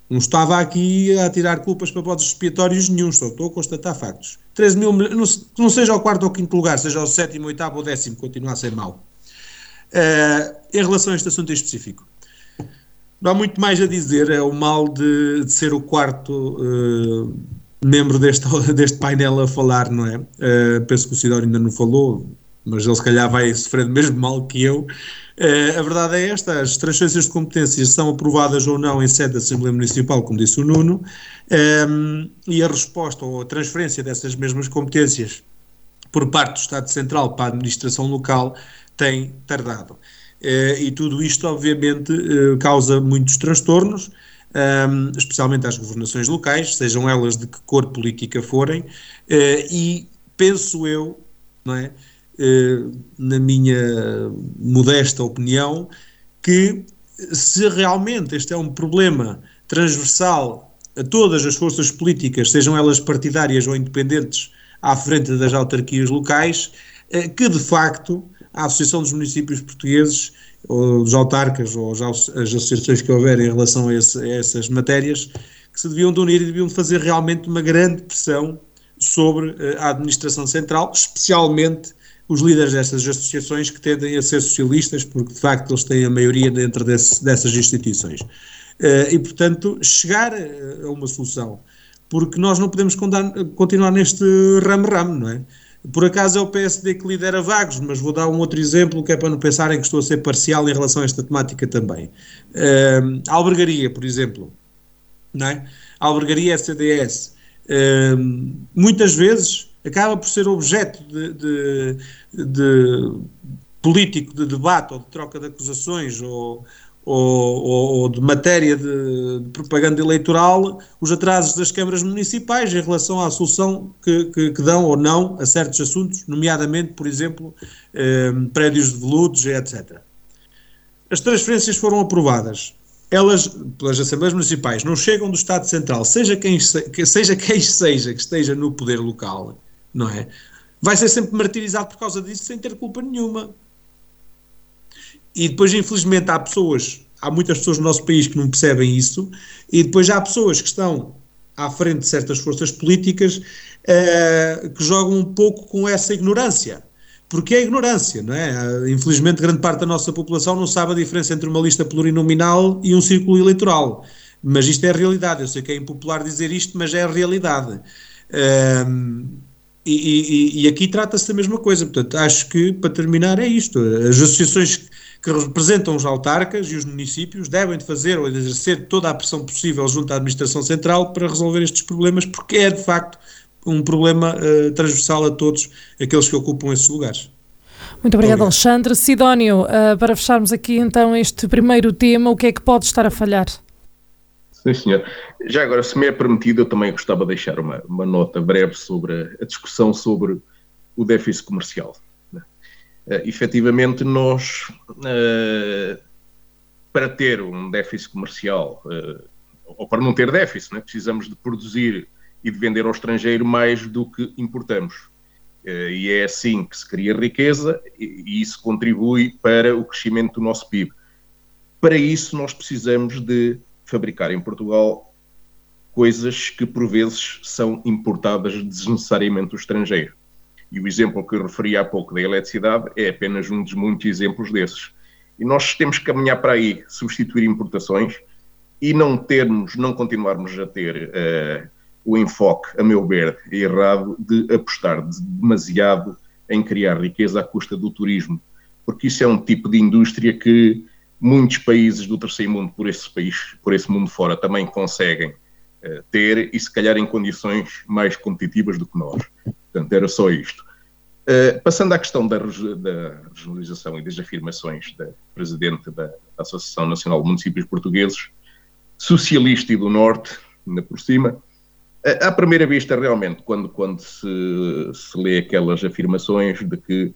Não estava aqui a tirar culpas para bodes expiatórios nenhum, só estou a constatar factos. 13 mil, não, não seja ao quarto ou quinto lugar, seja ao sétimo, oitavo ou décimo, continua a ser mau. Uh, em relação a este assunto em específico, não há muito mais a dizer, é o mal de, de ser o quarto uh, membro deste, deste painel a falar, não é? Uh, penso que o Sidónio ainda não falou, mas ele se calhar vai sofrer do mesmo mal que eu. Uh, a verdade é esta: as transferências de competências são aprovadas ou não em sede da Assembleia Municipal, como disse o Nuno, um, e a resposta ou a transferência dessas mesmas competências por parte do Estado Central para a administração local tem tardado. Eh, e tudo isto, obviamente, eh, causa muitos transtornos, ehm, especialmente às governações locais, sejam elas de que cor política forem, eh, e penso eu, não é, na minha modesta opinião, que se realmente este é um problema transversal a todas as forças políticas, sejam elas partidárias ou independentes, à frente das autarquias locais, que de facto a Associação dos Municípios Portugueses, ou dos autarcas, ou as associações que houverem em relação a, esse, a essas matérias, que se deviam de unir e deviam fazer realmente uma grande pressão sobre eh, a administração central, especialmente os líderes dessas associações que tendem a ser socialistas, porque de facto eles têm a maioria dentro desse, dessas instituições. Uh, e, portanto, chegar a uma solução, porque nós não podemos continuar neste ramo-ramo, não é? Por acaso é o PSD que lidera Vagos, mas vou dar um outro exemplo que é para não pensarem que estou a ser parcial em relação a esta temática também. Uh, a albergaria, por exemplo, não é? a albergaria CDS, uh, muitas vezes acaba por ser objeto de, de, de político de debate ou de troca de acusações ou, ou, ou, de matéria de, de, propaganda eleitoral os atrasos das câmaras municipais em relação à solução que, que, que dão ou não a certos assuntos, nomeadamente, por exemplo, eh, prédios de veludos, etc. As transferências foram aprovadas. Elas, pelas Assembleias Municipais, não chegam do Estado Central, seja quem, seja quem seja que esteja no poder local, não é? Vai ser sempre martirizado por causa disso sem ter culpa nenhuma. E depois, infelizmente, há pessoas, há muitas pessoas no nosso país que não percebem isso, e depois há pessoas que estão à frente de certas forças políticas uh, que jogam um pouco com essa ignorância. Porque é ignorância, não é? Infelizmente, grande parte da nossa população não sabe a diferença entre uma lista plurinominal e um círculo eleitoral. Mas isto é a realidade. Eu sei que é impopular dizer isto, mas é a realidade. Uh, e, e, e, aqui trata-se da mesma coisa. Portanto, acho que, para terminar, é isto. As associações que representam os autarcas e os municípios devem de fazer ou de exercer toda a pressão possível junto à administração central para resolver estes problemas, porque é de facto um problema uh, transversal a todos aqueles que ocupam esses lugares. Muito obrigado, Alexandre. Sidónio, uh, para fecharmos aqui então este primeiro tema, o que é que pode estar a falhar? Sim, senhor. Já agora, se me é permitido, eu também gostava de deixar uma, uma nota breve sobre a discussão sobre o déficit comercial. Uh, efetivamente, nós, uh, para ter um déficit comercial, uh, ou para não ter déficit, né, precisamos de produzir e de vender ao estrangeiro mais do que importamos. e é assim que se cria riqueza e, e isso contribui para o crescimento do nosso PIB. Para isso, nós precisamos de fabricar em Portugal coisas que por vezes são importadas desnecessariamente do estrangeiro. E o exemplo que eu referi há pouco da eletricidade é apenas um dos muitos exemplos desses. E nós temos que caminhar para aí, substituir importações e não termos, não continuarmos a ter uh, o enfoque, a meu ver, errado de apostar demasiado em criar riqueza à custa do turismo, porque isso é um tipo de indústria que muitos países do terceiro mundo, por esse país, por esse mundo fora, também conseguem uh, ter e se calhar em condições mais competitivas do que nós. Portanto, era só isto. Uh, passando à questão da, da, regionalização e das afirmações da Presidente da, Associação Nacional de Municípios Portugueses, socialista e do Norte, ainda por cima, à primeira vista, realmente, quando, quando se, se lê aquelas afirmações de que eh,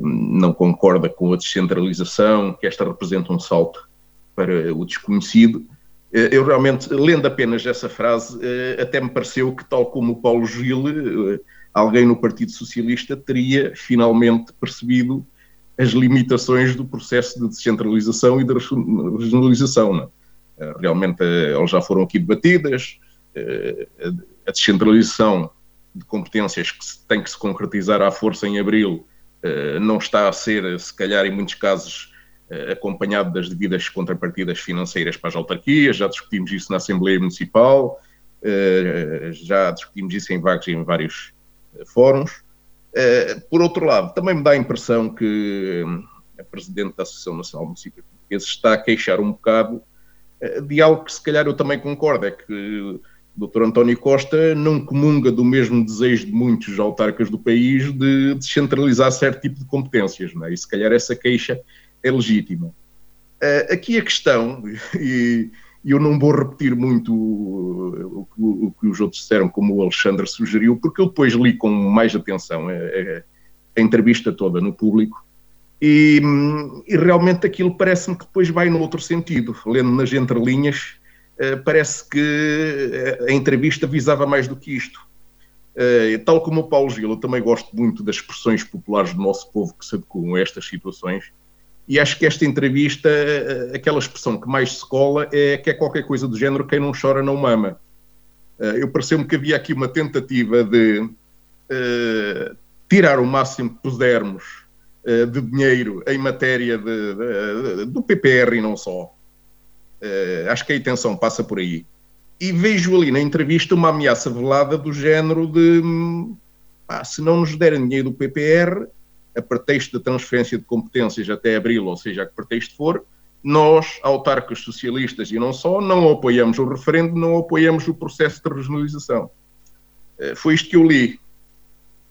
não concorda com a descentralização, que esta representa um salto para o desconhecido, eh, eu realmente, lendo apenas essa frase, eh, até me pareceu que, tal como o Paulo Gil, eh, alguém no Partido Socialista teria finalmente percebido as limitações do processo de descentralização e de regionalização. É? Realmente, elas já foram aqui debatidas, a descentralização de competências que tem que se concretizar à força em abril não está a ser, se calhar, em muitos casos, acompanhado das devidas contrapartidas financeiras para as autarquias, já discutimos isso na Assembleia Municipal, já discutimos isso em vários, em vários fóruns. Por outro lado, também me dá a impressão que a Presidente da Associação Nacional de Municípios Portugueses está a queixar um bocado de algo que se calhar eu também concordo, é que Dr. António Costa não comunga do mesmo desejo de muitos autarcas do país de descentralizar certo tipo de competências, não é? e se calhar essa queixa é legítima. Uh, aqui a questão, e eu não vou repetir muito o, o, o, que os outros disseram, como o Alexandre sugeriu, porque eu depois li com mais atenção a, a, a entrevista toda no público, e, e realmente aquilo parece-me que depois vai no outro sentido, lendo nas entrelinhas, parece que eh, a entrevista visava mais do que isto. Uh, tal como o Paulo Gil, eu também gosto muito das expressões populares do nosso povo que se adequam a estas situações, e acho que esta entrevista, aquela expressão que mais se cola é que é qualquer coisa do género, quem não chora não mama. Eu pareceu-me que havia aqui uma tentativa de tirar o máximo que pudermos de dinheiro em matéria de, de, do PPR e não só. Uh, acho que a intenção passa por aí. E vejo ali na entrevista uma ameaça velada do género de ah, se não nos derem dinheiro do PPR, a pretexto da transferência de competências até abril, ou seja, a que pretexto for, nós, autarcas socialistas e não só, não apoiamos o referendo, não apoiamos o processo de regionalização. Uh, foi isto que eu li.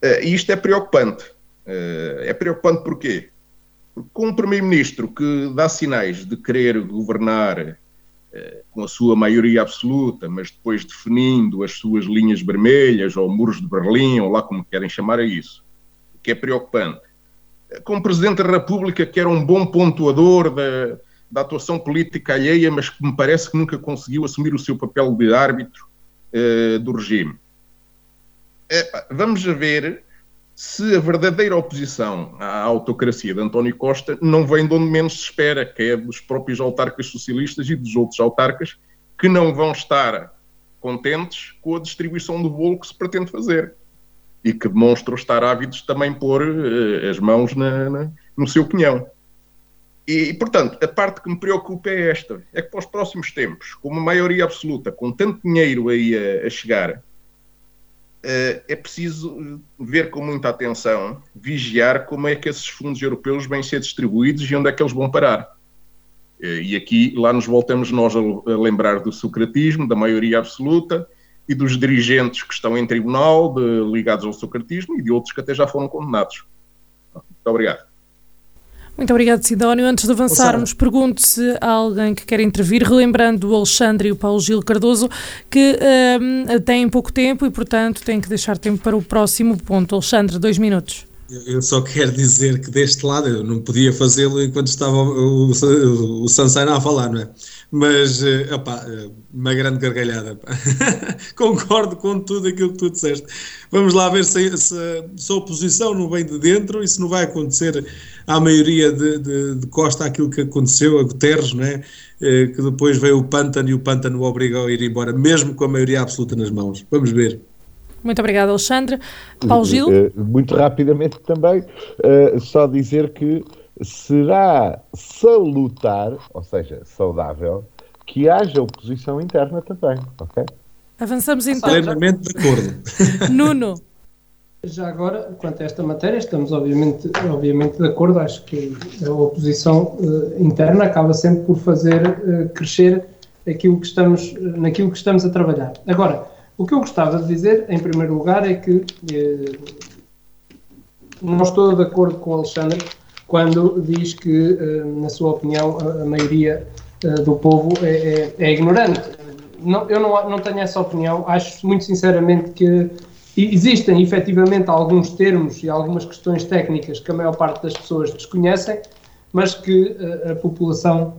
Uh, e isto é preocupante. é preocupante porquê? Com um Primeiro-Ministro que dá sinais de querer governar eh, com a sua maioria absoluta, mas depois definindo as suas linhas vermelhas, ou muros de Berlim, ou lá como querem chamar a isso, o que é preocupante. Eh, com um Presidente da República que era um bom pontuador da, da atuação política alheia, mas que me parece que nunca conseguiu assumir o seu papel de árbitro eh, do regime. Vamos ver se a verdadeira oposição à autocracia de António Costa não vem de onde menos se espera, que é dos próprios autarcas socialistas e dos outros autarcas que não vão estar contentes com a distribuição do bolo que se pretende fazer e que demonstram estar ávidos também pôr uh, as mãos na, na, no seu pinhão. E, portanto, a parte que me preocupa é esta: é que para os próximos tempos, com uma maioria absoluta, com tanto dinheiro aí a, a chegar, eh, é preciso ver com muita atenção, vigiar como é que esses fundos europeus vêm ser distribuídos e onde é que eles vão parar. Eh, e aqui, lá nos voltamos nós a lembrar do socratismo, da maioria absoluta e dos dirigentes que estão em tribunal de, ligados ao socratismo e de outros que até já foram condenados. Muito obrigado. Muito obrigado, Sidónio. Antes de avançarmos, pergunto se há alguém que quer intervir, relembrando o Alexandre e o Paulo Gil Cardoso, que um, têm pouco tempo e, portanto, têm que deixar tempo para o próximo ponto. Alexandre, dois minutos. Eu só quero dizer que deste lado eu não podia fazê-lo enquanto estava o, o, o Sansana a falar, não é? mas uh, opa, uma grande gargalhada. Concordo com tudo aquilo que tu disseste. Vamos lá ver se, se, se, a oposição não vem de dentro e se não vai acontecer à maioria de, de, de Costa aquilo que aconteceu a Guterres, não é? que depois veio o pântano e o pântano o obrigou a ir embora, mesmo com a maioria absoluta nas mãos. Vamos ver. Muito obrigada, Alexandre. Paulo Gil? Muito rapidamente também, só dizer que será salutar, ou seja, saudável, que haja oposição interna também, ok? Avançamos então. Plenamente de acordo. Nuno. Já agora, quanto a esta matéria, estamos obviamente, obviamente de acordo. Acho que a oposição uh, interna acaba sempre por fazer uh, crescer aquilo que estamos, naquilo que estamos a trabalhar. Agora, o que eu gostava de dizer, em primeiro lugar, é que não estou de acordo com o Alexandre quando diz que, eh, na sua opinião, a maioria eh, do povo é, é, é ignorante. Não, eu não, não tenho essa opinião. Acho muito sinceramente que existem efetivamente alguns termos e algumas questões técnicas que a maior parte das pessoas desconhecem, mas que a, eh, a população,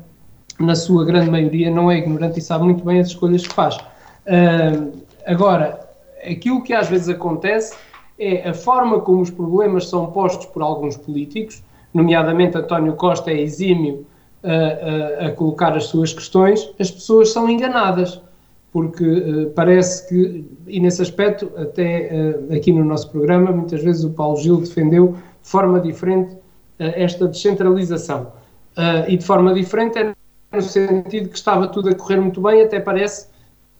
na sua grande maioria, não é ignorante e sabe muito bem as escolhas que faz. Uh, agora, aquilo que às vezes acontece é a forma como os problemas são postos por alguns políticos nomeadamente António Costa é exímio a, a colocar as suas questões, as pessoas são enganadas, porque uh, parece que, e nesse aspecto, até uh, aqui no nosso programa, muitas vezes o Paulo Gil defendeu de forma diferente uh, esta descentralização. e de forma diferente é no sentido que estava tudo a correr muito bem, até parece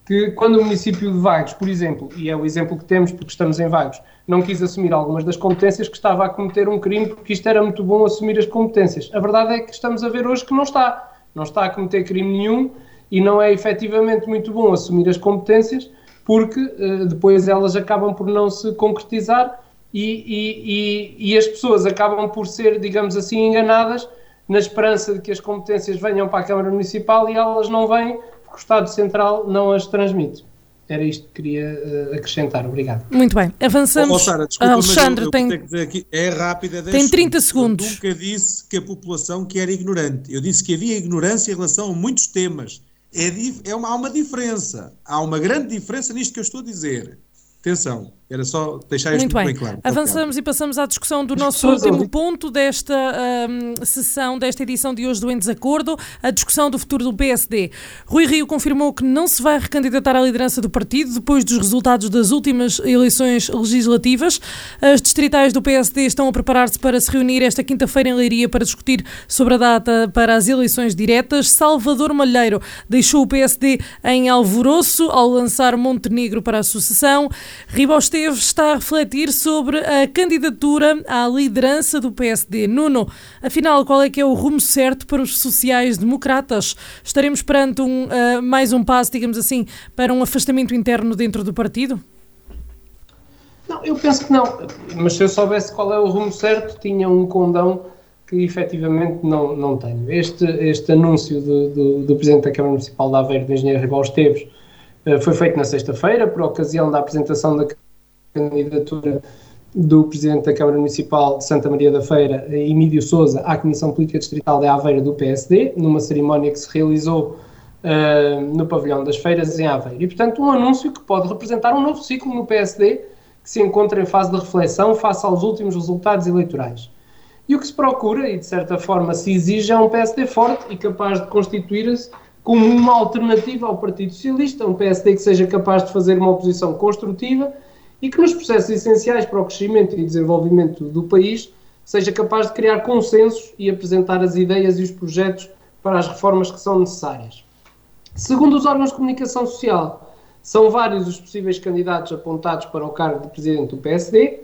que quando o município de Vagos, por exemplo, e é o exemplo que temos porque estamos em Vagos, não quis assumir algumas das competências que estava a cometer um crime porque isto era muito bom assumir as competências. A verdade é que estamos a ver hoje que não está. Não está a cometer crime nenhum e não é efetivamente muito bom assumir as competências porque uh, depois elas acabam por não se concretizar e, e, e, e as pessoas acabam por ser, digamos assim, enganadas na esperança de que as competências venham para a Câmara Municipal e elas não vêm o Estado Central não as transmite. Era isto que queria uh, acrescentar. Obrigado. Muito bem. Avançamos. Oh, Sara, desculpa, Alexandre eu, tem. Aqui, é rápida. Tem 30 segundos. Eu nunca disse que a população que era ignorante. Eu disse que havia ignorância em relação a muitos temas. É, é uma, há uma diferença. Há uma grande diferença nisto que eu estou a dizer. Atenção, era só deixar isto muito bem, bem claro. Avançamos e passamos à discussão do nosso último ponto desta um, sessão, desta edição de hoje do Em Desacordo, a discussão do futuro do PSD. Rui Rio confirmou que não se vai recandidatar à liderança do partido depois dos resultados das últimas eleições legislativas. As distritais do PSD estão a preparar-se para se reunir esta quinta-feira em Leiria para discutir sobre a data para as eleições diretas. Salvador Malheiro deixou o PSD em alvoroço ao lançar Montenegro para a sucessão. Ribos Está a refletir sobre a candidatura à liderança do PSD. Nuno, afinal, qual é que é o rumo certo para os sociais-democratas? Estaremos perante um, uh, mais um passo, digamos assim, para um afastamento interno dentro do partido? Não, eu penso que não. Mas se eu soubesse qual é o rumo certo, tinha um condão que efetivamente não, não tenho. Este, este anúncio do, do, do Presidente da Câmara Municipal de Aveiro, do Engenheiro Ribal Esteves, eh, foi feito na sexta-feira, por ocasião da apresentação da candidatura do Presidente da Câmara Municipal de Santa Maria da Feira, Emílio Souza, à Comissão Política Distrital de Aveira do PSD, numa cerimónia que se realizou uh, no Pavilhão das Feiras em Aveiro. E, portanto, um anúncio que pode representar um novo ciclo no PSD, que se encontra em fase de reflexão face aos últimos resultados eleitorais. E o que se procura, e de certa forma se exige, é um PSD forte e capaz de constituir-se como uma alternativa ao Partido Socialista, um PSD que seja capaz de fazer uma oposição construtiva e que nos processos essenciais para o crescimento e desenvolvimento do país seja capaz de criar consensos e apresentar as ideias e os projetos para as reformas que são necessárias. Segundo os órgãos de comunicação social, são vários os possíveis candidatos apontados para o cargo de presidente do PSD.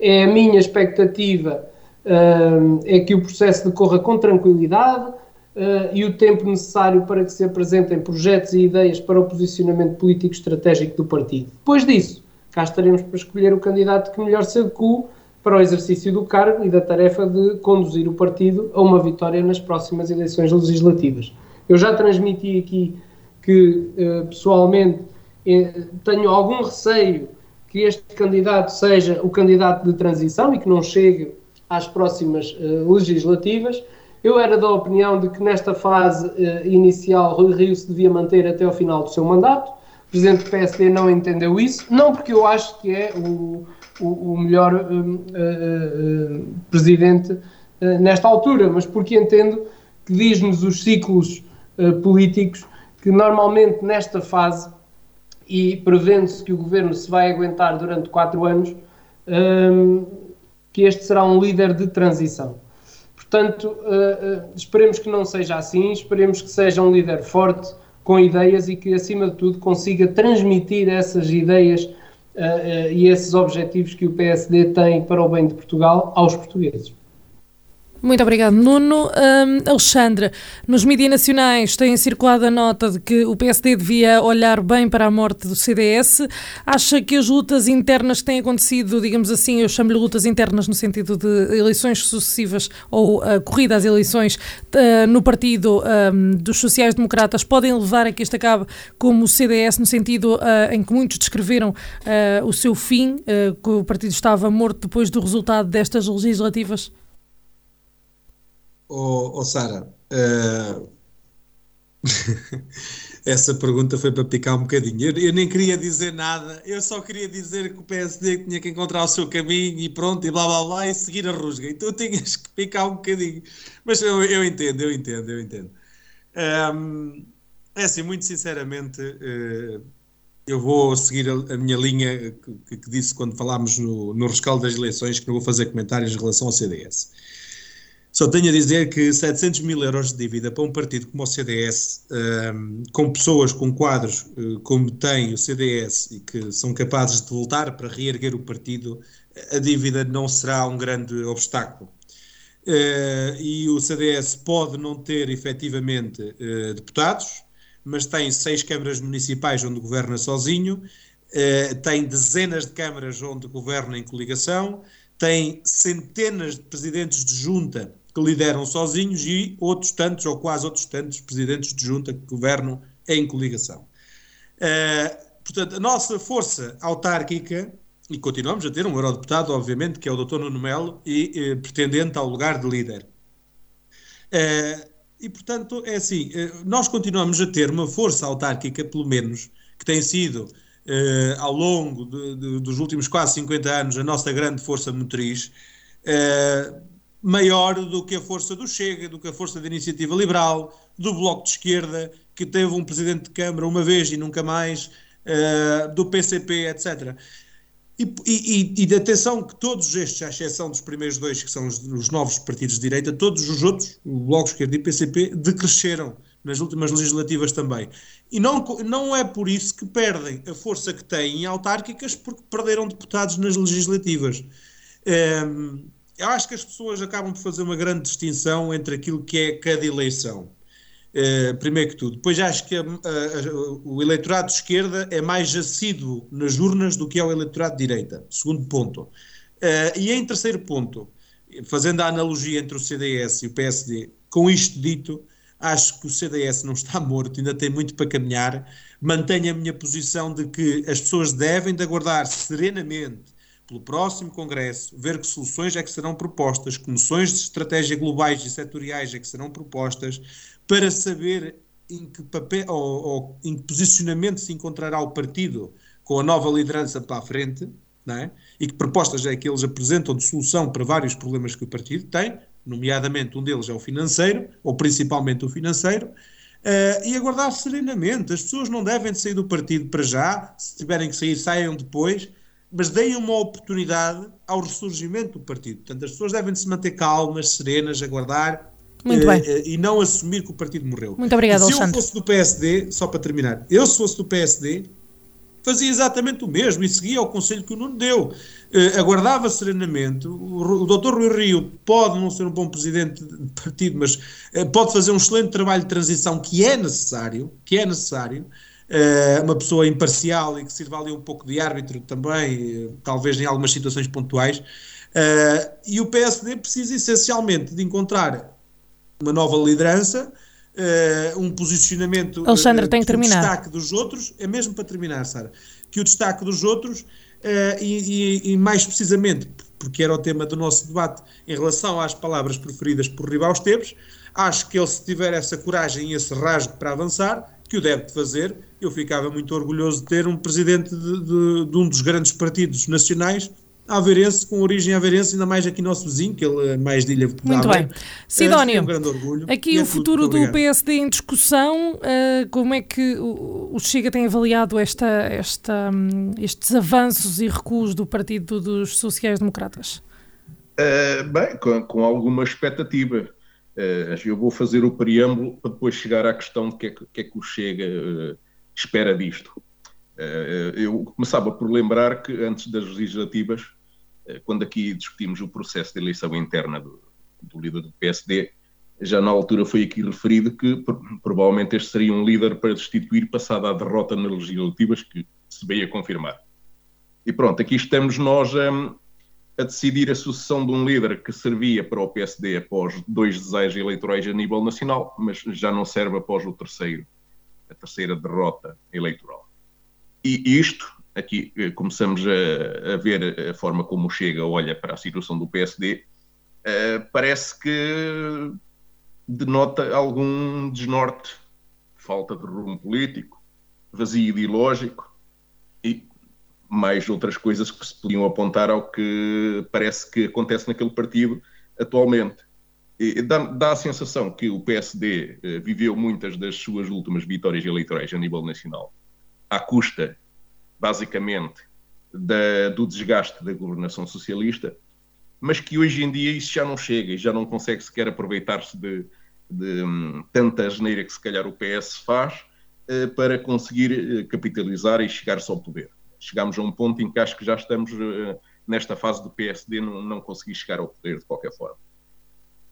É a minha expectativa uh, é que o processo decorra com tranquilidade uh, e o tempo necessário para que se apresentem projetos e ideias para o posicionamento político estratégico do partido. Depois disso, cá estaremos para escolher o candidato que melhor se adequa para o exercício do cargo e da tarefa de conduzir o partido a uma vitória nas próximas eleições legislativas. Eu já transmiti aqui que, eh, pessoalmente, eh, tenho algum receio que este candidato seja o candidato de transição e que não chegue às próximas eh, legislativas, Eu era da opinião de que nesta fase inicial Rui Rio se devia manter até ao final do seu mandato. Presidente do PSD não entendeu isso, não porque eu acho que é o, o, o melhor uh, uh, presidente nesta altura, mas porque entendo que diz-nos os ciclos políticos que normalmente nesta fase, e prevendo-se que o governo se vai aguentar durante quatro anos, um, que este será um líder de transição. Portanto, uh, uh, esperemos que não seja assim, esperemos que seja um líder forte, com ideias e que, acima de tudo, consiga transmitir essas ideias uh, e esses objetivos que o PSD tem para o bem de Portugal aos portugueses. Muito obrigado, Nuno. Um, Alexandre, nos mídias nacionais tem circulado a nota de que o PSD devia olhar bem para a morte do CDS. Acha que as lutas internas que têm acontecido, digamos assim, eu chamo-lhe lutas internas no sentido de eleições sucessivas ou uh, corrida às eleições uh, no partido um, dos sociais-democratas, podem levar a que isto acabe como o CDS, no sentido uh, em que muitos descreveram o seu fim, que o partido estava morto depois do resultado destas legislativas? Oh, oh Sara, uh... essa pergunta foi para picar um bocadinho. Eu, eu, nem queria dizer nada, eu só queria dizer que o PSD tinha que encontrar o seu caminho e pronto, e blá blá blá, e seguir a rusga. Então tinhas que picar um bocadinho. Mas eu, eu entendo, eu entendo, eu entendo. Um, é assim, muito sinceramente, uh, eu vou seguir a, a minha linha que, que, disse quando falámos no, no rescaldo das eleições, que não vou fazer comentários em relação ao CDS. Só tenho a dizer que 700 mil euros de dívida para um partido como o CDS, um, com pessoas com quadros uh, como tem o CDS e que são capazes de voltar para reerguer o partido, a dívida não será um grande obstáculo. Uh, e o CDS pode não ter efetivamente uh, deputados, mas tem seis câmaras municipais onde governa sozinho, tem dezenas de câmaras onde governa em coligação, tem centenas de presidentes de junta que lideram sozinhos e outros tantos, ou quase outros tantos, presidentes de junta que governam em coligação. Uh, portanto, a nossa força autárquica, e continuamos a ter um eurodeputado, obviamente, que é o Dr. Nuno Melo, e uh, pretendente ao lugar de líder. Uh, e, portanto, é assim, nós continuamos a ter uma força autárquica, pelo menos, que tem sido, ao longo de, de, dos últimos quase 50 anos, a nossa grande força motriz, maior do que a força do Chega, do que a força da Iniciativa Liberal, do Bloco de Esquerda, que teve um presidente de Câmara uma vez e nunca mais, uh, do PCP, etc. E, e, e atenção que todos estes, à exceção dos primeiros dois, que são os, os novos partidos de direita, todos os outros, o Bloco de Esquerda e o PCP, decresceram nas últimas legislativas também. E não, não é por isso que perdem a força que têm em autárquicas, porque perderam deputados nas legislativas. Um, ehm, eu acho que as pessoas acabam por fazer uma grande distinção entre aquilo que é cada eleição. Uh, primeiro que tudo. Depois acho que a, a, a, o eleitorado de esquerda é mais assíduo nas urnas do que é o eleitorado de direita. Segundo ponto. Uh, e em terceiro ponto, fazendo a analogia entre o CDS e o PSD, com isto dito, acho que o CDS não está morto, ainda tem muito para caminhar. Mantenho a minha posição de que as pessoas devem de aguardar serenamente pelo próximo Congresso, ver que soluções é que serão propostas, noções de estratégia globais e setoriais é que serão propostas, para saber em que papel ou, ou em que posicionamento se encontrará o partido com a nova liderança para a frente, não é? e que propostas é que eles apresentam de solução para vários problemas que o partido tem, nomeadamente um deles é o financeiro, ou principalmente o financeiro, uh, e aguardar serenamente. As pessoas não devem sair do partido para já, se tiverem que sair, saiam depois, mas deem uma oportunidade ao ressurgimento do partido. Portanto, as pessoas devem se manter calmas, serenas, aguardar Muito bem. Uh, e não assumir que o partido morreu. Muito obrigado, se Alexandre. eu fosse do PSD, só para terminar, eu se fosse do PSD, fazia exatamente o mesmo e seguia o conselho que o Nuno deu. Uh, aguardava serenamente. O, o Dr. Rui Rio pode não ser um bom presidente de partido, mas pode fazer um excelente trabalho de transição que é necessário, que é necessário. Uh, uma pessoa imparcial e que sirva ali um pouco de árbitro também, uh, talvez em algumas situações pontuais. Uh, e o PSD precisa essencialmente de encontrar uma nova liderança, um posicionamento Alexandre, tem que, terminar. o destaque dos outros, é mesmo para terminar, Sara, que o destaque dos outros e, e, e, mais precisamente porque era o tema do nosso debate em relação às palavras preferidas por Ribal Esteves. Acho que ele, se tiver essa coragem e esse rasgo para avançar, que o deve fazer, eu ficava muito orgulhoso de ter um presidente de, de, de um dos grandes partidos nacionais Aveirense, com origem aveirense, ainda mais aqui nosso vizinho, que ele é mais de Ilha Muito bem. Sidónio, é um grande orgulho. aqui é o futuro do PSD em discussão, uh, como é que o, o, Chega tem avaliado esta, esta, um, estes avanços e recuos do Partido dos Sociais-Democratas? Uh, bem, com, com, alguma expectativa. Uh, eu vou fazer o preâmbulo para depois chegar à questão de que é que, que, é que o Chega espera disto. eu começava por lembrar que antes das legislativas eh, quando aqui discutimos o processo de eleição interna do, do líder do PSD, já na altura foi aqui referido que provavelmente este seria um líder para destituir passada a derrota nas legislativas que se veio a confirmar. E pronto, aqui estamos nós a, a, decidir a sucessão de um líder que servia para o PSD após dois desejos eleitorais a nível nacional, mas já não serve após o terceiro, a terceira derrota eleitoral. E isto aqui eh, começamos a, a, ver a forma como Chega olha para a situação do PSD, uh, eh, parece que denota algum desnorte, falta de rumo político, vazio ideológico e mais outras coisas que se podiam apontar ao que parece que acontece naquele partido atualmente. Dá, dá, a sensação que o PSD eh, viveu muitas das suas últimas vitórias eleitorais a nível nacional à custa basicamente, da, do desgaste da governação socialista, mas que hoje em dia isso já não chega e já não consegue sequer aproveitar-se de, de um, tanta asneira que se calhar o PS faz uh, para conseguir uh, capitalizar e chegar-se ao poder. Chegamos a um ponto em que acho que já estamos uh, nesta fase do PSD não, não conseguir chegar ao poder de qualquer forma.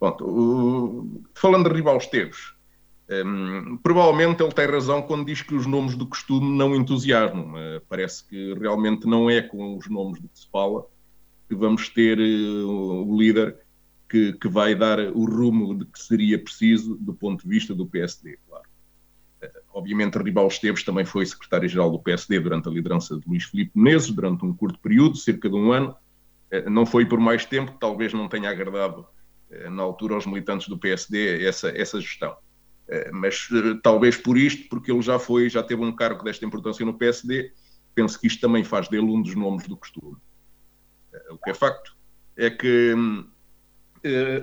Pronto, falando de Rival Esteves, um, provavelmente ele tem razão quando diz que os nomes do costume não entusiasmam. Uh, parece que realmente não é com os nomes do que se fala que vamos ter uh, o líder que, que, vai dar o rumo de que seria preciso do ponto de vista do PSD, claro. Obviamente, Ribal Esteves também foi secretário-geral do PSD durante a liderança de Luís Filipe Menezes, durante um curto período, cerca de um ano. não foi por mais tempo, talvez não tenha agradado na altura aos militantes do PSD essa, essa gestão. Eh, mas eh, talvez por isto, porque ele já foi, já teve um cargo desta importância no PSD, penso que isto também faz dele um dos nomes do costume. Eh, o que é facto é que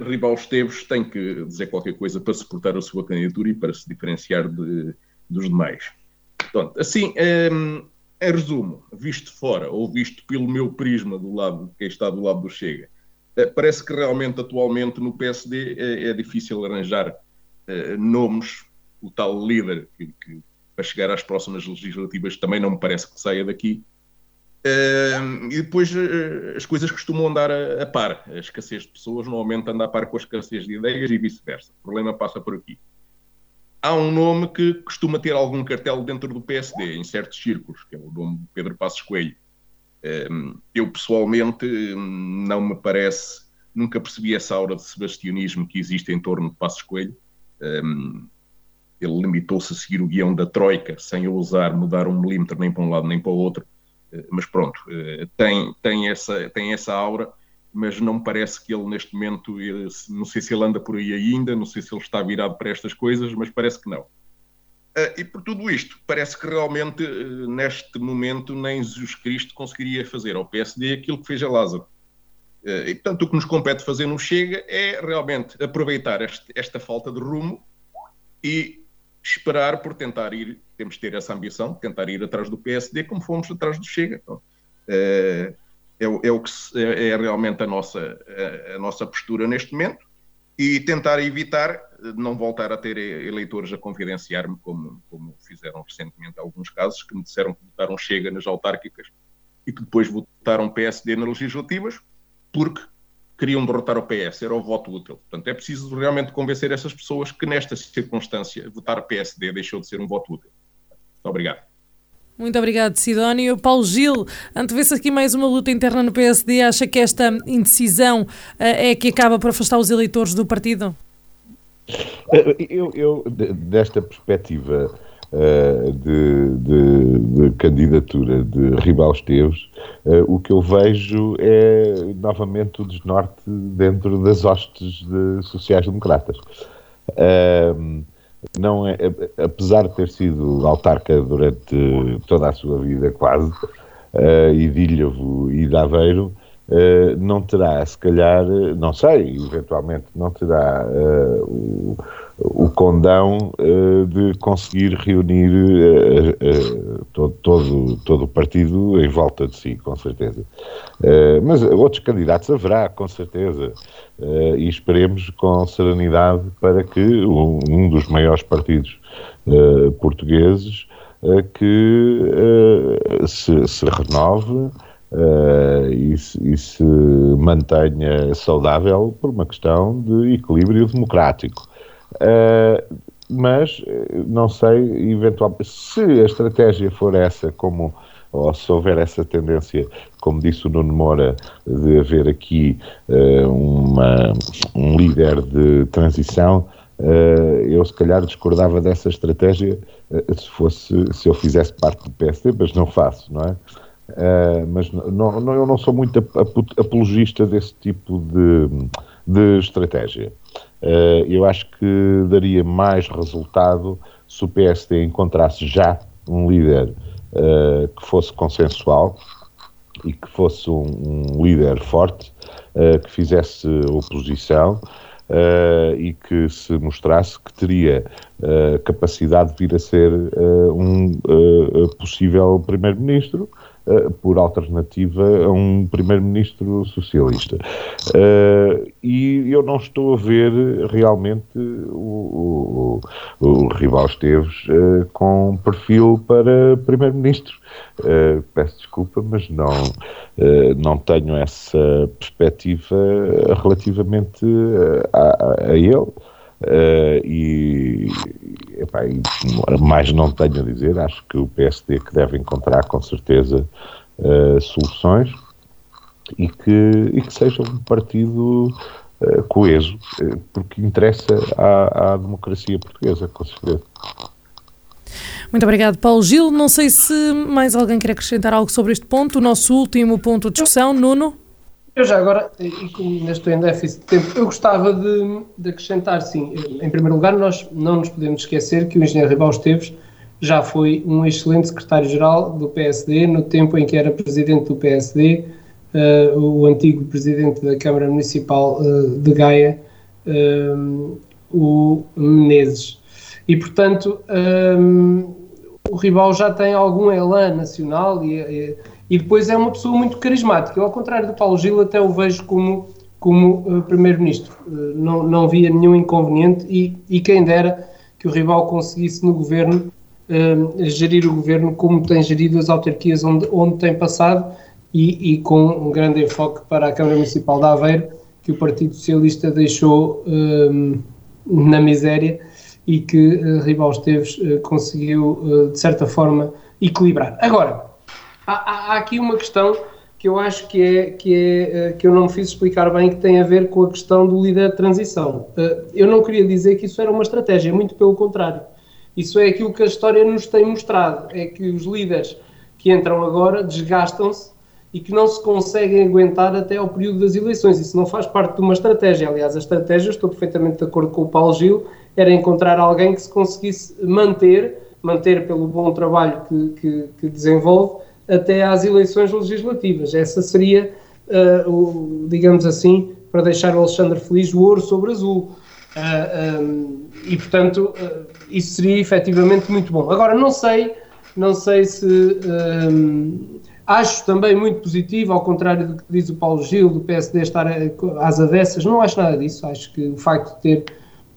Ribal Esteves tem que dizer qualquer coisa para suportar a sua candidatura e para se diferenciar de, dos demais. Portanto, assim, um, em resumo, visto fora, ou visto pelo meu prisma do lado, quem está do lado do Chega, uh, parece que realmente atualmente no PSD é, é difícil arranjar eh, nomes, o tal líder que, que, para chegar às próximas legislativas também não me parece que saia daqui. Uh, e depois uh, as coisas costumam andar a, a, par. A escassez de pessoas normalmente anda a par com a escassez de ideias e vice-versa. O problema passa por aqui. Há um nome que costuma ter algum cartel dentro do PSD, em certos círculos, que é o nome de Pedro Passos Coelho. Uh, eu pessoalmente não me parece, nunca percebi essa aura de sebastianismo que existe em torno de Passos Coelho. Um, ele limitou-se a seguir o guião da Troika, sem ousar mudar um milímetro nem para um lado nem para o outro. Uh, mas pronto, uh, tem, tem, essa, tem essa aura, mas não me parece que ele neste momento, não sei se ele anda por aí ainda, não sei se ele está virado para estas coisas, mas parece que não. Uh, e por tudo isto, parece que realmente neste momento nem Jesus Cristo conseguiria fazer ao PSD aquilo que fez a Lázaro eh, e, portanto, o que nos compete fazer no Chega é realmente aproveitar este, esta falta de rumo e esperar por tentar ir, temos de ter essa ambição, tentar ir atrás do PSD como fomos atrás do Chega. Então, é, é, o que se, é, é, realmente a nossa, a, a, nossa postura neste momento e tentar evitar não voltar a ter eleitores a confidenciar-me como, como fizeram recentemente alguns casos que me disseram que votaram Chega nas autárquicas e que depois votaram PSD nas legislativas porque queriam derrotar o PS, era o voto útil. Portanto, é preciso realmente convencer essas pessoas que nesta circunstância votar PSD deixou de ser um voto útil. Muito obrigado. Muito obrigado, Sidónio. Paulo Gil, antevê-se aqui mais uma luta interna no PSD. Acha que esta indecisão uh, é que acaba por afastar os eleitores do partido? Eh, eu, eu desta perspectiva, uh, de, de, de, candidatura de Ribal Esteves, uh, o que eu vejo é novamente o desnorte dentro das hostes de sociais-democratas. Uh, não é, apesar de ter sido autarca durante toda a sua vida, quase, uh, e Ilhavo e de Aveiro, uh, não terá, se calhar, não sei, eventualmente, não terá uh, o, o condão de conseguir reunir todo, todo, todo o partido em volta de si, com certeza. mas outros candidatos haverá, com certeza. e esperemos com serenidade para que um, um dos maiores partidos portugueses que uh, se, se, renove uh, e, se, e, se, mantenha saudável por uma questão de equilíbrio democrático. Uh, mas não sei, eventualmente, se a estratégia for essa, como ou se houver essa tendência, como disse o Nuno Moura, de haver aqui uma, um líder de transição, Uh, eu se calhar discordava dessa estratégia uh, se fosse se eu fizesse parte do PSD, mas não faço, não é? Uh, mas não, não, eu não sou muito apologista desse tipo de, de estratégia. eu acho que daria mais resultado se o PSD encontrasse já um líder que fosse consensual e que fosse um, um líder forte, que fizesse oposição uh, e que se mostrasse que teria uh, capacidade de vir a ser uh, um possível primeiro-ministro uh, por alternativa a um primeiro-ministro socialista. Uh, e eu não estou a ver realmente o, o, o Rival Esteves uh, com perfil para primeiro-ministro. peço desculpa, mas não, não tenho essa perspectiva relativamente a, a ele. Uh, e, epá, e, mais não tenho a dizer, acho que o PSD que deve encontrar com certeza uh, soluções e que, e que seja um partido uh, coeso, porque interessa à, à democracia portuguesa, com certeza. Muito obrigado, Paulo Gil. Não sei se mais alguém quer acrescentar algo sobre este ponto. O nosso último ponto de discussão, Nuno. Eu já agora, e como ainda estou em déficit de tempo, eu gostava de, de, acrescentar, sim, em primeiro lugar, nós não nos podemos esquecer que o engenheiro Ribal Esteves já foi um excelente secretário-geral do PSD no tempo em que era presidente do PSD, uh, eh, o antigo presidente da Câmara Municipal uh, de Gaia, uh, o Menezes. E, portanto, um, o Ribal já tem algum elan nacional e, e e depois é uma pessoa muito carismática. Eu, ao contrário do Paulo Gil, até o vejo como, como uh, Primeiro-Ministro. Uh, não, não via nenhum inconveniente e, e quem dera que o rival conseguisse no governo uh, gerir o governo como tem gerido as autarquias onde, onde tem passado e, e, com um grande enfoque para a Câmara Municipal de Aveiro, que o Partido Socialista deixou na miséria e que Ribal Esteves conseguiu, de certa forma, equilibrar. Agora, há, há, aqui uma questão que eu acho que é, que é eh, que eu não me fiz explicar bem, que tem a ver com a questão do líder de transição. Eh, eu não queria dizer que isso era uma estratégia, muito pelo contrário. Isso é aquilo que a história nos tem mostrado, é que os líderes que entram agora desgastam-se e que não se conseguem aguentar até ao período das eleições. Isso não faz parte de uma estratégia. Aliás, a estratégia, estou perfeitamente de acordo com o Paulo Gil, era encontrar alguém que se conseguisse manter, manter pelo bom trabalho que, que, que desenvolve, até às eleições legislativas. Essa seria, uh, o, digamos assim, para deixar o Alexandre feliz, o ouro sobre azul. Uh, ah, um, e, portanto, uh, isso seria efetivamente muito bom. Agora, não sei, não sei se. Um, acho também muito positivo, ao contrário do que diz o Paulo Gil, do PSD estar às avessas, não acho nada disso. Acho que o facto de ter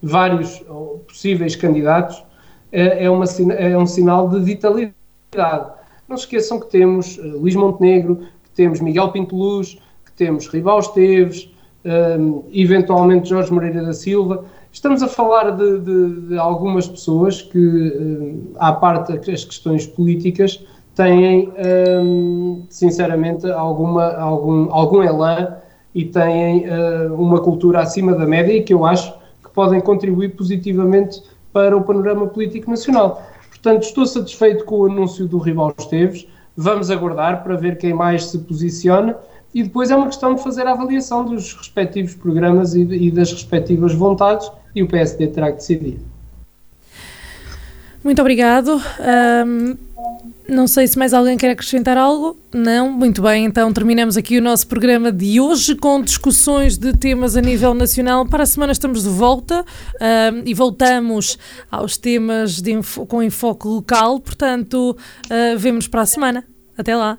vários possíveis candidatos é, é, uma, é um sinal de vitalidade. Não se esqueçam que temos uh, Luís Montenegro, que temos Miguel Pinto Luz, que temos Ribal Esteves, um, ehm, eventualmente Jorge Moreira da Silva. Estamos a falar de, de, de algumas pessoas que, ehm, à parte das questões políticas, têm, um, ehm, sinceramente, alguma, algum, algum elan e têm uh, uma cultura acima da média e que eu acho que podem contribuir positivamente para o panorama político nacional. Portanto, estou satisfeito com o anúncio do Rival Esteves. Vamos aguardar para ver quem mais se posiciona e depois é uma questão de fazer a avaliação dos respectivos programas e, e das respectivas vontades e o PSD terá que decidir. Muito obrigado. Um, não sei se mais alguém quer acrescentar algo. Não? Muito bem, então terminamos aqui o nosso programa de hoje com discussões de temas a nível nacional. Para a semana estamos de volta e voltamos aos temas de, com enfoque local. Portanto, uh, vemos para a semana. Até lá.